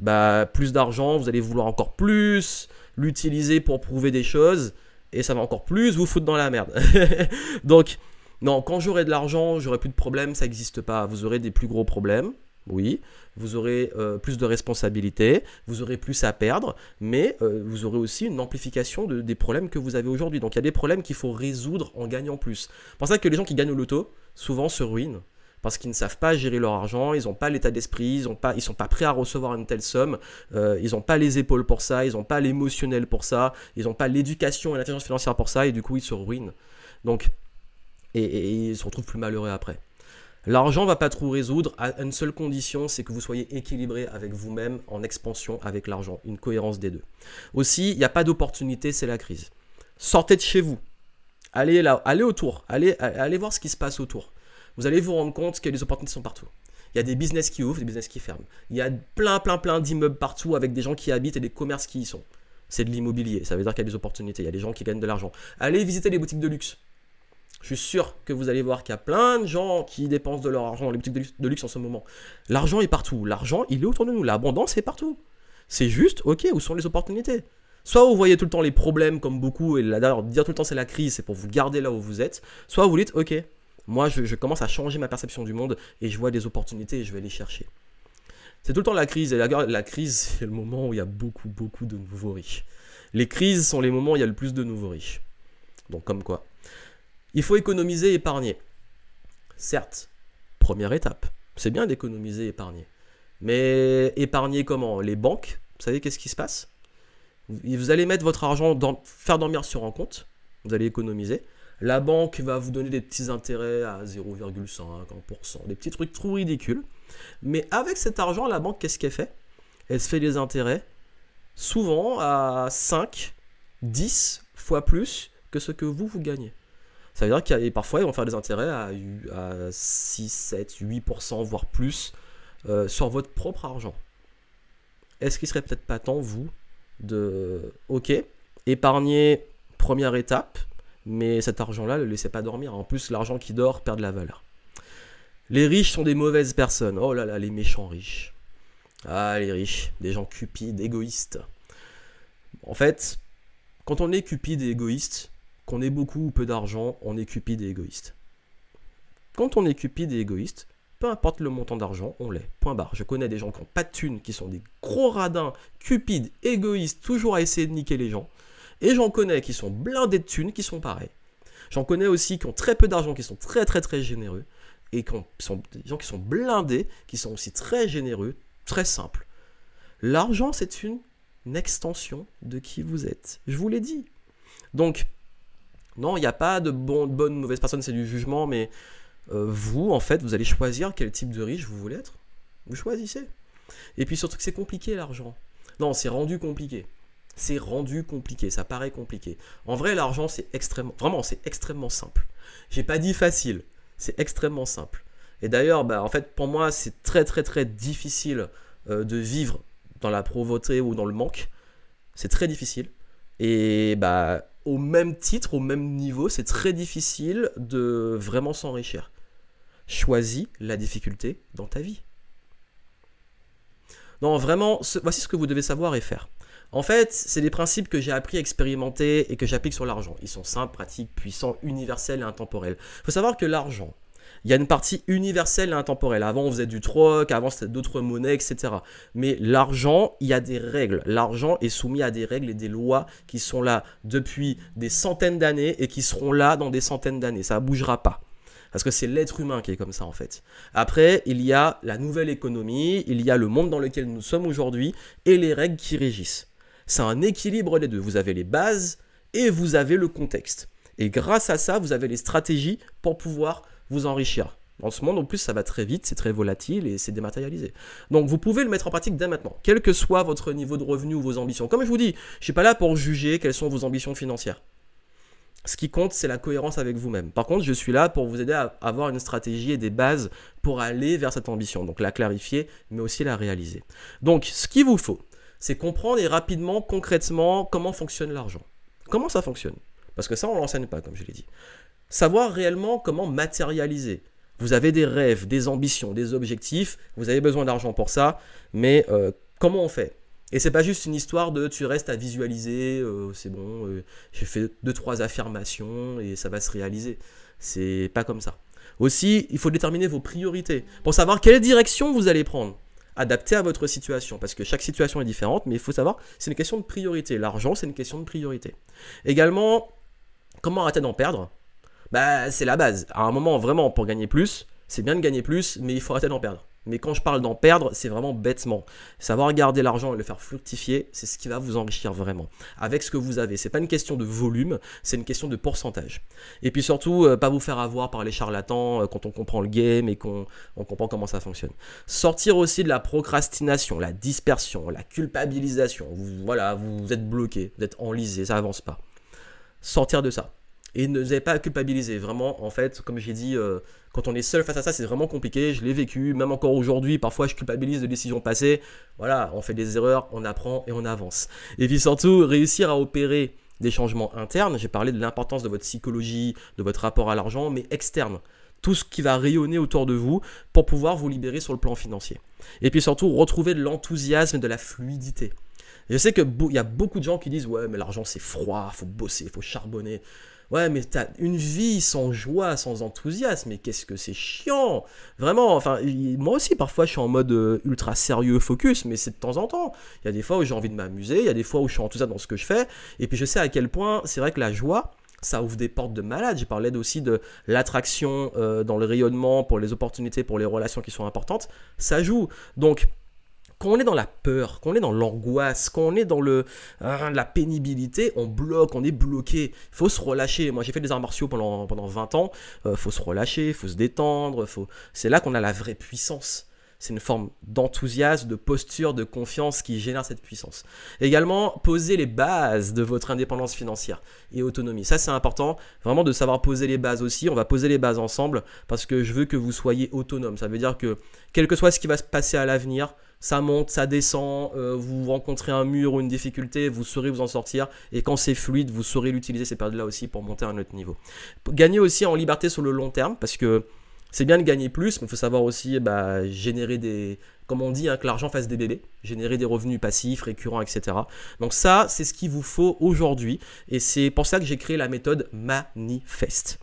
Bah plus d'argent, vous allez vouloir encore plus l'utiliser pour prouver des choses et ça va encore plus vous foutre dans la merde. Donc non, quand j'aurai de l'argent, j'aurai plus de problèmes, ça n'existe pas. Vous aurez des plus gros problèmes oui, vous aurez euh, plus de responsabilités, vous aurez plus à perdre, mais euh, vous aurez aussi une amplification des problèmes que vous avez aujourd'hui. Donc il y a des problèmes qu'il faut résoudre en gagnant plus. C'est pour ça que les gens qui gagnent au loto, souvent se ruinent. Parce qu'ils ne savent pas gérer leur argent, ils n'ont pas l'état d'esprit, ils ne sont pas prêts à recevoir une telle somme, euh, ils n'ont pas les épaules pour ça, ils n'ont pas l'émotionnel pour ça, ils n'ont pas l'éducation et l'intelligence financière pour ça, et du coup ils se ruinent. Donc, et ils se retrouvent plus malheureux après. L'argent va pas trop résoudre à une seule condition, c'est que vous soyez équilibré avec vous-même en expansion avec l'argent, une cohérence des deux. Aussi, il n'y a pas d'opportunité, c'est la crise. Sortez de chez vous. Allez là, allez autour, allez, voir ce qui se passe autour. Vous allez vous rendre compte que les opportunités sont partout. Il y a des business qui ouvrent, des business qui ferment. Il y a plein, plein, plein d'immeubles partout avec des gens qui habitent et des commerces qui y sont. C'est de l'immobilier, ça veut dire qu'il y a des opportunités, il y a des gens qui gagnent de l'argent. Allez visiter les boutiques de luxe. Je suis sûr que vous allez voir qu'il y a plein de gens qui dépensent de leur argent dans les boutiques de luxe, en ce moment. L'argent est partout. L'argent, il est autour de nous. L'abondance est partout. C'est juste, ok, où sont les opportunités? Soit vous voyez tout le temps les problèmes comme beaucoup, et dire tout le temps c'est la crise, c'est pour vous garder là où vous êtes. Soit vous dites, ok, moi je, commence à changer ma perception du monde et je vois des opportunités et je vais les chercher. C'est tout le temps la crise, et la crise c'est le moment où il y a beaucoup, beaucoup de nouveaux riches. Les crises sont les moments où il y a le plus de nouveaux riches. Donc comme quoi il faut économiser et épargner. Certes, première étape. C'est bien d'économiser et épargner. Mais épargner comment? Les banques, vous savez qu'est-ce qui se passe? Vous allez mettre votre argent, faire dormir sur un compte, vous allez économiser. La banque va vous donner des petits intérêts à 0,5%, des petits trucs trop ridicules. Mais avec cet argent, la banque, qu'est-ce qu'elle fait? Elle se fait des intérêts souvent à 5, 10 fois plus que ce que vous, vous gagnez. Ça veut dire qu'il parfois, ils vont faire des intérêts à, 6, 7, 8%, voire plus, euh, sur votre propre argent. Est-ce qu'il serait peut-être pas temps, vous, de, ok, épargner première étape, mais cet argent-là, ne le laissez pas dormir. En plus, l'argent qui dort perd de la valeur. Les riches sont des mauvaises personnes. Oh là là, les méchants riches. Ah, les riches, des gens cupides, égoïstes. En fait, quand on est cupide et égoïste, qu'on ait beaucoup ou peu d'argent, on est cupide et égoïste. Quand on est cupide et égoïste, peu importe le montant d'argent, on l'est. Point barre. Je connais des gens qui n'ont pas de thunes, qui sont des gros radins, cupides, égoïstes, toujours à essayer de niquer les gens. Et j'en connais qui sont blindés de thunes, qui sont pareils. J'en connais aussi qui ont très peu d'argent, qui sont très très très généreux. Et qui sont des gens qui sont blindés, qui sont aussi très généreux, très simples. L'argent, c'est une, extension de qui vous êtes. Je vous l'ai dit. Donc, non, il n'y a pas de bon, bonne, mauvaise personne, c'est du jugement, mais euh, vous, en fait, vous allez choisir quel type de riche vous voulez être. Vous choisissez. Et puis surtout que c'est compliqué l'argent. Non, c'est rendu compliqué. C'est rendu compliqué, ça paraît compliqué. En vrai, l'argent, c'est extrêmement, vraiment, c'est extrêmement simple. J'ai pas dit facile, c'est extrêmement simple. Et d'ailleurs, bah, en fait, pour moi, c'est très très très difficile euh, de vivre dans la pauvreté ou dans le manque. C'est très difficile. Et bah, au même titre, au même niveau, c'est très difficile de vraiment s'enrichir. Choisis la difficulté dans ta vie. Non, vraiment, voici ce que vous devez savoir et faire. En fait, c'est des principes que j'ai appris à expérimenter et que j'applique sur l'argent. Ils sont simples, pratiques, puissants, universels et intemporels. Il faut savoir que l'argent, il y a une partie universelle et intemporelle. Avant, on faisait du troc, avant, c'était d'autres monnaies, etc. Mais l'argent, il y a des règles. L'argent est soumis à des règles et des lois qui sont là depuis des centaines d'années et qui seront là dans des centaines d'années. Ça ne bougera pas. Parce que c'est l'être humain qui est comme ça en fait. Après, il y a la nouvelle économie, il y a le monde dans lequel nous sommes aujourd'hui et les règles qui régissent. C'est un équilibre des deux. Vous avez les bases et vous avez le contexte. Et grâce à ça, vous avez les stratégies pour pouvoir vous enrichir. Dans ce monde, en plus, ça va très vite, c'est très volatile et c'est dématérialisé. Donc, vous pouvez le mettre en pratique dès maintenant, quel que soit votre niveau de revenu ou vos ambitions. Comme je vous dis, je ne suis pas là pour juger quelles sont vos ambitions financières. Ce qui compte, c'est la cohérence avec vous-même. Par contre, je suis là pour vous aider à avoir une stratégie et des bases pour aller vers cette ambition. Donc, la clarifier, mais aussi la réaliser. Donc, ce qu'il vous faut, c'est comprendre et rapidement, concrètement, comment fonctionne l'argent. Comment ça fonctionne? Parce que ça, on ne l'enseigne pas, comme je l'ai dit savoir réellement comment matérialiser. Vous avez des rêves, des ambitions, des objectifs, vous avez besoin d'argent pour ça, mais euh, comment on fait? Et c'est pas juste une histoire de tu restes à visualiser, euh, c'est bon, euh, j'ai fait deux trois affirmations et ça va se réaliser. C'est pas comme ça. Aussi, il faut déterminer vos priorités pour savoir quelle direction vous allez prendre adapté à votre situation, parce que chaque situation est différente, mais il faut savoir, c'est une question de priorité. L'argent, c'est une question de priorité. Également, comment arrêter d'en perdre? Bah, c'est la base. À un moment, vraiment, pour gagner plus, c'est bien de gagner plus, mais il faut arrêter d'en perdre. Mais quand je parle d'en perdre, c'est vraiment bêtement. Savoir garder l'argent et le faire fructifier, c'est ce qui va vous enrichir vraiment. Avec ce que vous avez. C'est pas une question de volume, c'est une question de pourcentage. Et puis surtout, euh, pas vous faire avoir par les charlatans euh, quand on comprend le game et qu'on comprend comment ça fonctionne. Sortir aussi de la procrastination, la dispersion, la culpabilisation. Voilà, vous êtes bloqué, vous êtes enlisé, ça avance pas. Sortir de ça et ne vous avez pas à culpabiliser. Vraiment, en fait, comme j'ai dit, euh, quand on est seul face à ça, c'est vraiment compliqué. Je l'ai vécu, même encore aujourd'hui, parfois je culpabilise de décisions passées. Voilà, on fait des erreurs, on apprend et on avance. Et puis surtout, réussir à opérer des changements internes. J'ai parlé de l'importance de votre psychologie, de votre rapport à l'argent, mais externe. Tout ce qui va rayonner autour de vous pour pouvoir vous libérer sur le plan financier. Et puis surtout, retrouver de l'enthousiasme et de la fluidité. Je sais qu'il y a beaucoup de gens qui disent Ouais, mais l'argent c'est froid, faut bosser, faut charbonner. Ouais, mais t'as une vie sans joie, sans enthousiasme, mais qu'est-ce que c'est chiant Vraiment, enfin, moi aussi, parfois, je suis en mode euh, ultra sérieux, focus, mais c'est de temps en temps. Il y a des fois où j'ai envie de m'amuser, il y a des fois où je suis enthousiaste dans ce que je fais, et puis je sais à quel point c'est vrai que la joie, ça ouvre des portes de malade. J'ai parlé aussi de l'attraction euh, dans le rayonnement, pour les opportunités, pour les relations qui sont importantes. Ça joue. Donc, quand on est dans la peur, quand on est dans l'angoisse, quand on est dans le, hein, la pénibilité, on bloque, on est bloqué. Il faut se relâcher. Moi, j'ai fait des arts martiaux pendant, pendant 20 ans. Il euh, faut se relâcher, il faut se détendre. Faut... C'est là qu'on a la vraie puissance. C'est une forme d'enthousiasme, de posture, de confiance qui génère cette puissance. Également, poser les bases de votre indépendance financière et autonomie. Ça, c'est important, vraiment de savoir poser les bases aussi. On va poser les bases ensemble parce que je veux que vous soyez autonome. Ça veut dire que, quel que soit ce qui va se passer à l'avenir, ça monte, ça descend, euh, vous rencontrez un mur ou une difficulté, vous saurez vous en sortir. Et quand c'est fluide, vous saurez l'utiliser ces périodes-là aussi pour monter à un autre niveau. Gagner aussi en liberté sur le long terme, parce que C'est bien de gagner plus, mais il faut savoir aussi bah, générer des, comme on dit, hein, que l'argent fasse des bébés, générer des revenus passifs, récurrents, etc. Donc ça, c'est ce qu'il vous faut aujourd'hui, et c'est pour ça que j'ai créé la méthode Manifeste.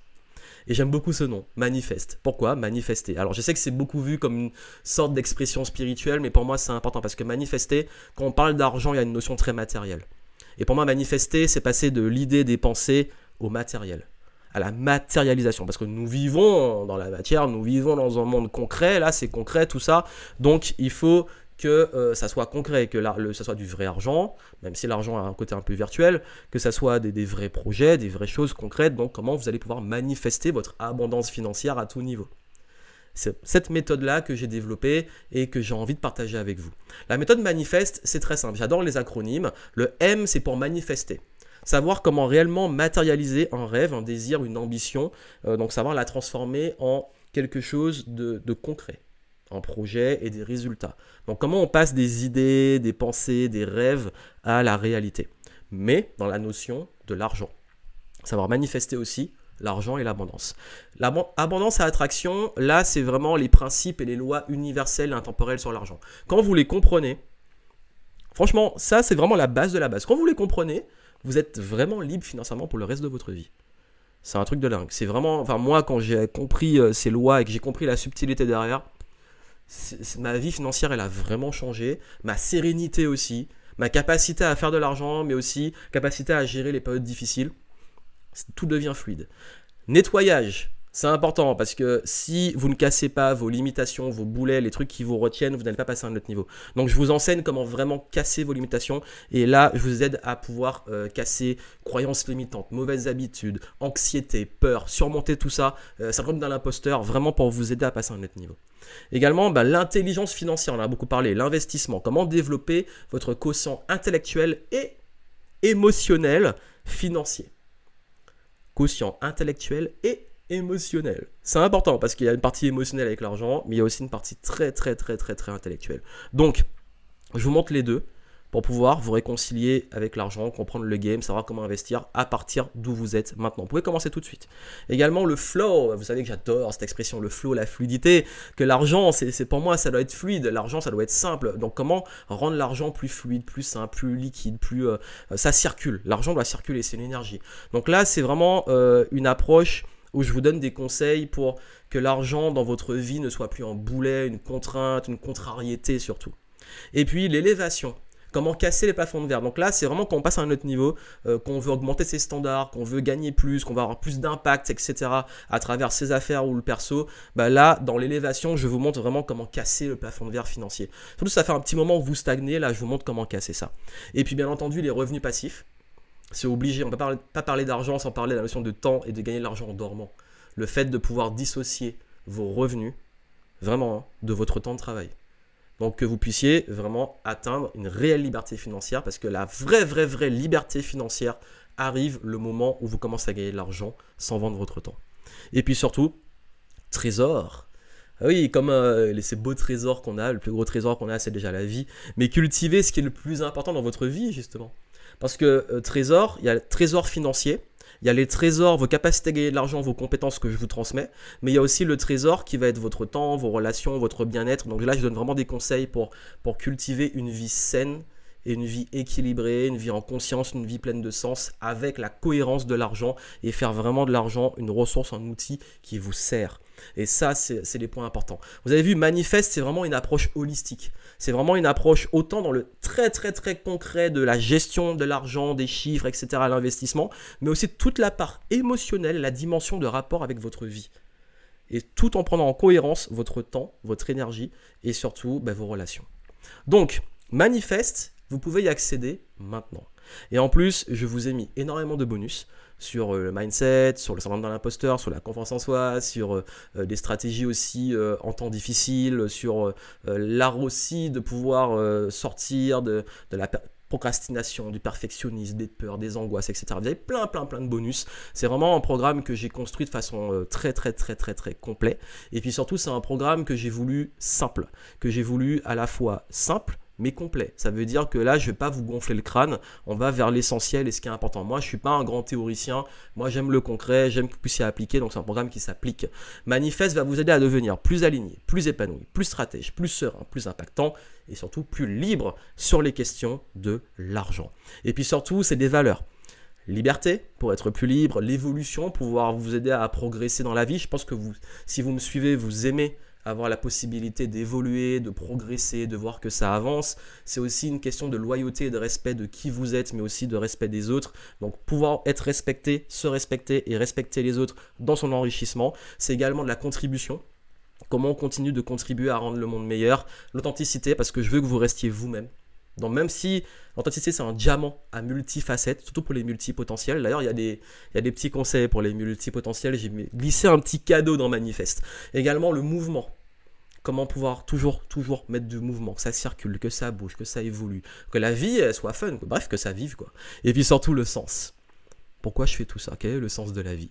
Et j'aime beaucoup ce nom, manifeste. Pourquoi Manifester? Alors je sais que c'est beaucoup vu comme une sorte d'expression spirituelle, mais pour moi c'est important parce que manifester, quand on parle d'argent, il y a une notion très matérielle. Et pour moi, manifester, c'est passer de l'idée des pensées au matériel, à la matérialisation. Parce que nous vivons dans la matière, nous vivons dans un monde concret, là c'est concret, tout ça. Donc il faut que euh, ça soit concret, que ça soit du vrai argent, même si l'argent a un côté un peu virtuel, que ça soit des, vrais projets, des vraies choses concrètes, donc comment vous allez pouvoir manifester votre abondance financière à tout niveau? C'est cette méthode-là que j'ai développée et que j'ai envie de partager avec vous. La méthode manifeste, c'est très simple. J'adore les acronymes. Le M, c'est pour manifester. Savoir comment réellement matérialiser un rêve, un désir, une ambition. Euh, donc savoir la transformer en quelque chose de concret en projet et des résultats. Donc comment on passe des idées, des pensées, des rêves à la réalité. Mais dans la notion de l'argent. Savoir manifester aussi l'argent et l'abondance. L'abondance à attraction, là c'est vraiment les principes et les lois universelles et intemporelles sur l'argent. Quand vous les comprenez, franchement ça c'est vraiment la base de la base. Quand vous les comprenez, vous êtes vraiment libre financièrement pour le reste de votre vie. C'est un truc de dingue. C'est vraiment, enfin moi quand j'ai compris euh, ces lois et que j'ai compris la subtilité derrière, ma vie financière, elle a vraiment changé. Ma sérénité aussi. Ma capacité à faire de l'argent, mais aussi capacité à gérer les périodes difficiles. Tout devient fluide. Nettoyage. C'est important parce que si vous ne cassez pas vos limitations, vos boulets, les trucs qui vous retiennent, vous n'allez pas passer à un autre niveau. Donc je vous enseigne comment vraiment casser vos limitations et là je vous aide à pouvoir euh, casser croyances limitantes, mauvaises habitudes, anxiété, peur, surmonter tout ça, euh, syndrome d'un imposteur, vraiment pour vous aider à passer à un autre niveau. Également, bah, l'intelligence financière, on en a beaucoup parlé, l'investissement, comment développer votre quotient intellectuel et émotionnel financier? Quotient intellectuel et émotionnel. C'est important parce qu'il y a une partie émotionnelle avec l'argent, mais il y a aussi une partie très très très très très intellectuelle. Donc, je vous montre les deux pour pouvoir vous réconcilier avec l'argent, comprendre le game, savoir comment investir à partir d'où vous êtes maintenant. Vous pouvez commencer tout de suite. Également le flow, vous savez que j'adore cette expression, le flow, la fluidité, que l'argent, c'est pour moi, ça doit être fluide, l'argent, ça doit être simple. Donc comment rendre l'argent plus fluide, plus simple, plus liquide, plus... Euh, ça circule, l'argent doit circuler, c'est une énergie. Donc là, c'est vraiment euh, une approche où je vous donne des conseils pour que l'argent dans votre vie ne soit plus un boulet, une contrainte, une contrariété surtout. Et puis l'élévation. Comment casser les plafonds de verre. Donc là, c'est vraiment quand on passe à un autre niveau, euh, qu'on veut augmenter ses standards, qu'on veut gagner plus, qu'on va avoir plus d'impact, etc. à travers ses affaires ou le perso. Bah là, dans l'élévation, je vous montre vraiment comment casser le plafond de verre financier. Surtout, ça fait un petit moment que vous stagnez. Là, je vous montre comment casser ça. Et puis, bien entendu, les revenus passifs. C'est obligé, on ne peut pas parler d'argent sans parler de la notion de temps et de gagner de l'argent en dormant. Le fait de pouvoir dissocier vos revenus, vraiment, hein, de votre temps de travail. Donc que vous puissiez vraiment atteindre une réelle liberté financière, parce que la vraie, vraie, vraie liberté financière arrive le moment où vous commencez à gagner de l'argent sans vendre votre temps. Et puis surtout, trésor. Ah oui, comme euh, ces beaux trésors qu'on a, le plus gros trésor qu'on a, c'est déjà la vie. Mais cultivez ce qui est le plus important dans votre vie, justement. Parce que euh, trésor, il y a le trésor financier, il y a les trésors, vos capacités à gagner de l'argent, vos compétences que je vous transmets, mais il y a aussi le trésor qui va être votre temps, vos relations, votre bien-être. Donc là, je donne vraiment des conseils pour, pour cultiver une vie saine et une vie équilibrée, une vie en conscience, une vie pleine de sens, avec la cohérence de l'argent et faire vraiment de l'argent une ressource, un outil qui vous sert. Et ça, c'est les points importants. Vous avez vu, Manifeste, c'est vraiment une approche holistique. C'est vraiment une approche autant dans le très très très concret de la gestion de l'argent, des chiffres, etc., l'investissement, mais aussi toute la part émotionnelle, la dimension de rapport avec votre vie. Et tout en prenant en cohérence votre temps, votre énergie et surtout bah, vos relations. Donc, Manifeste, vous pouvez y accéder maintenant. Et en plus, je vous ai mis énormément de bonus sur euh, le mindset, sur le syndrome de l'imposteur, sur la confiance en soi, sur euh, euh, des stratégies aussi en temps difficile, sur l'art aussi de pouvoir sortir de, la procrastination, du perfectionnisme, des peurs, des angoisses, etc. Vous avez plein, plein, plein de bonus. C'est vraiment un programme que j'ai construit de façon très, très, très, très, très complet. Et puis surtout, c'est un programme que j'ai voulu simple, que j'ai voulu à la fois simple, mais complet. Ça veut dire que là, je vais pas vous gonfler le crâne, on va vers l'essentiel et ce qui est important. Moi, je suis pas un grand théoricien, moi j'aime le concret, j'aime que puissiez appliquer, donc c'est un programme qui s'applique. Manifeste va vous aider à devenir plus aligné, plus épanoui, plus stratège, plus serein, plus impactant et surtout plus libre sur les questions de l'argent. Et puis surtout, c'est des valeurs liberté pour être plus libre, l'évolution, pouvoir vous aider à progresser dans la vie. Je pense que vous, si vous me suivez, vous aimez avoir la possibilité d'évoluer, de progresser, de voir que ça avance. C'est aussi une question de loyauté et de respect de qui vous êtes, mais aussi de respect des autres. Donc pouvoir être respecté, se respecter et respecter les autres dans son enrichissement, c'est également de la contribution. Comment on continue de contribuer à rendre le monde meilleur. L'authenticité, parce que je veux que vous restiez vous-même. Donc même si l'authenticité c'est un diamant à multifacettes, surtout pour les multipotentiels. D'ailleurs, il y, a des, petits conseils pour les multipotentiels. J'ai glissé un petit cadeau dans Manifeste. Également le mouvement. Comment pouvoir toujours, toujours mettre du mouvement, que ça circule, que ça bouge, que ça évolue, que la vie soit fun, bref, que ça vive quoi. Et puis surtout le sens. Pourquoi je fais tout ça? Le sens de la vie?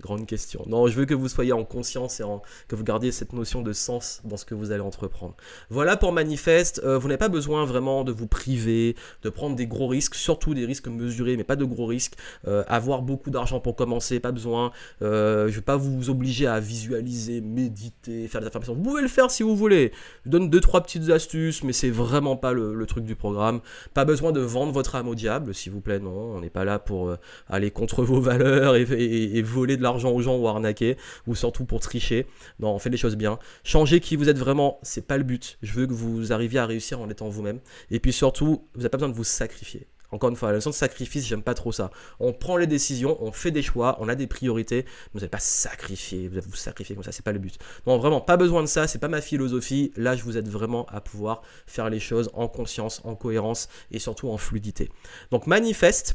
Grande question. Non, je veux que vous soyez en conscience et que vous gardiez cette notion de sens dans ce que vous allez entreprendre. Voilà pour Manifeste. Euh, vous n'avez pas besoin vraiment de vous priver, de prendre des gros risques, surtout des risques mesurés, mais pas de gros risques. Euh, avoir beaucoup d'argent pour commencer, pas besoin. Euh, je ne vais pas vous obliger à visualiser, méditer, faire des affirmations. Vous pouvez le faire si vous voulez. Je donne deux trois petites astuces, mais c'est vraiment pas le, truc du programme. Pas besoin de vendre votre âme au diable, s'il vous plaît. Non, on n'est pas là pour aller contre vos valeurs et, et voler de l'argent aux gens ou arnaquer, ou surtout pour tricher. Non, on fait les choses bien. Changer qui vous êtes vraiment, c'est pas le but. Je veux que vous arriviez à réussir en étant vous-même. Et puis surtout, vous n'avez pas besoin de vous sacrifier. Encore une fois, la notion de sacrifice, j'aime pas trop ça. On prend les décisions, on fait des choix, on a des priorités, vous n'allez pas sacrifier, vous allez vous sacrifier comme ça, c'est pas le but. Non, vraiment, pas besoin de ça, c'est pas ma philosophie. Là, je vous aide vraiment à pouvoir faire les choses en conscience, en cohérence et surtout en fluidité. Donc, manifeste,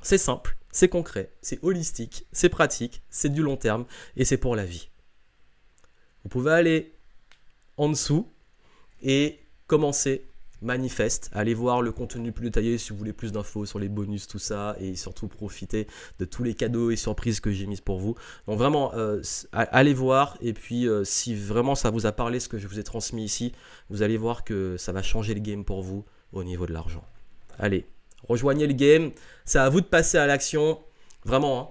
c'est simple, c'est concret, c'est holistique, c'est pratique, c'est du long terme et c'est pour la vie. Vous pouvez aller en dessous et commencer manifeste. Allez voir le contenu plus détaillé si vous voulez plus d'infos sur les bonus, tout ça, et surtout profiter de tous les cadeaux et surprises que j'ai mis pour vous. Donc vraiment, euh, allez voir, et puis euh, si vraiment ça vous a parlé ce que je vous ai transmis ici, vous allez voir que ça va changer le game pour vous au niveau de l'argent. Allez, rejoignez le game. C'est à vous de passer à l'action. Vraiment. Hein.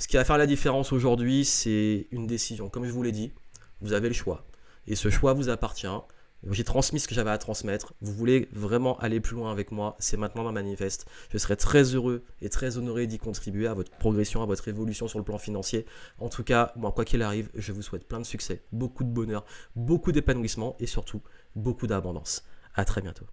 Ce qui va faire la différence aujourd'hui, c'est une décision. Comme je vous l'ai dit, vous avez le choix. Et ce choix vous appartient. J'ai transmis ce que j'avais à transmettre. Vous voulez vraiment aller plus loin avec moi, c'est maintenant dans Manifeste. Je serai très heureux et très honoré d'y contribuer à votre progression, à votre évolution sur le plan financier. En tout cas, moi, quoi qu'il arrive, je vous souhaite plein de succès, beaucoup de bonheur, beaucoup d'épanouissement et surtout beaucoup d'abondance. À très bientôt.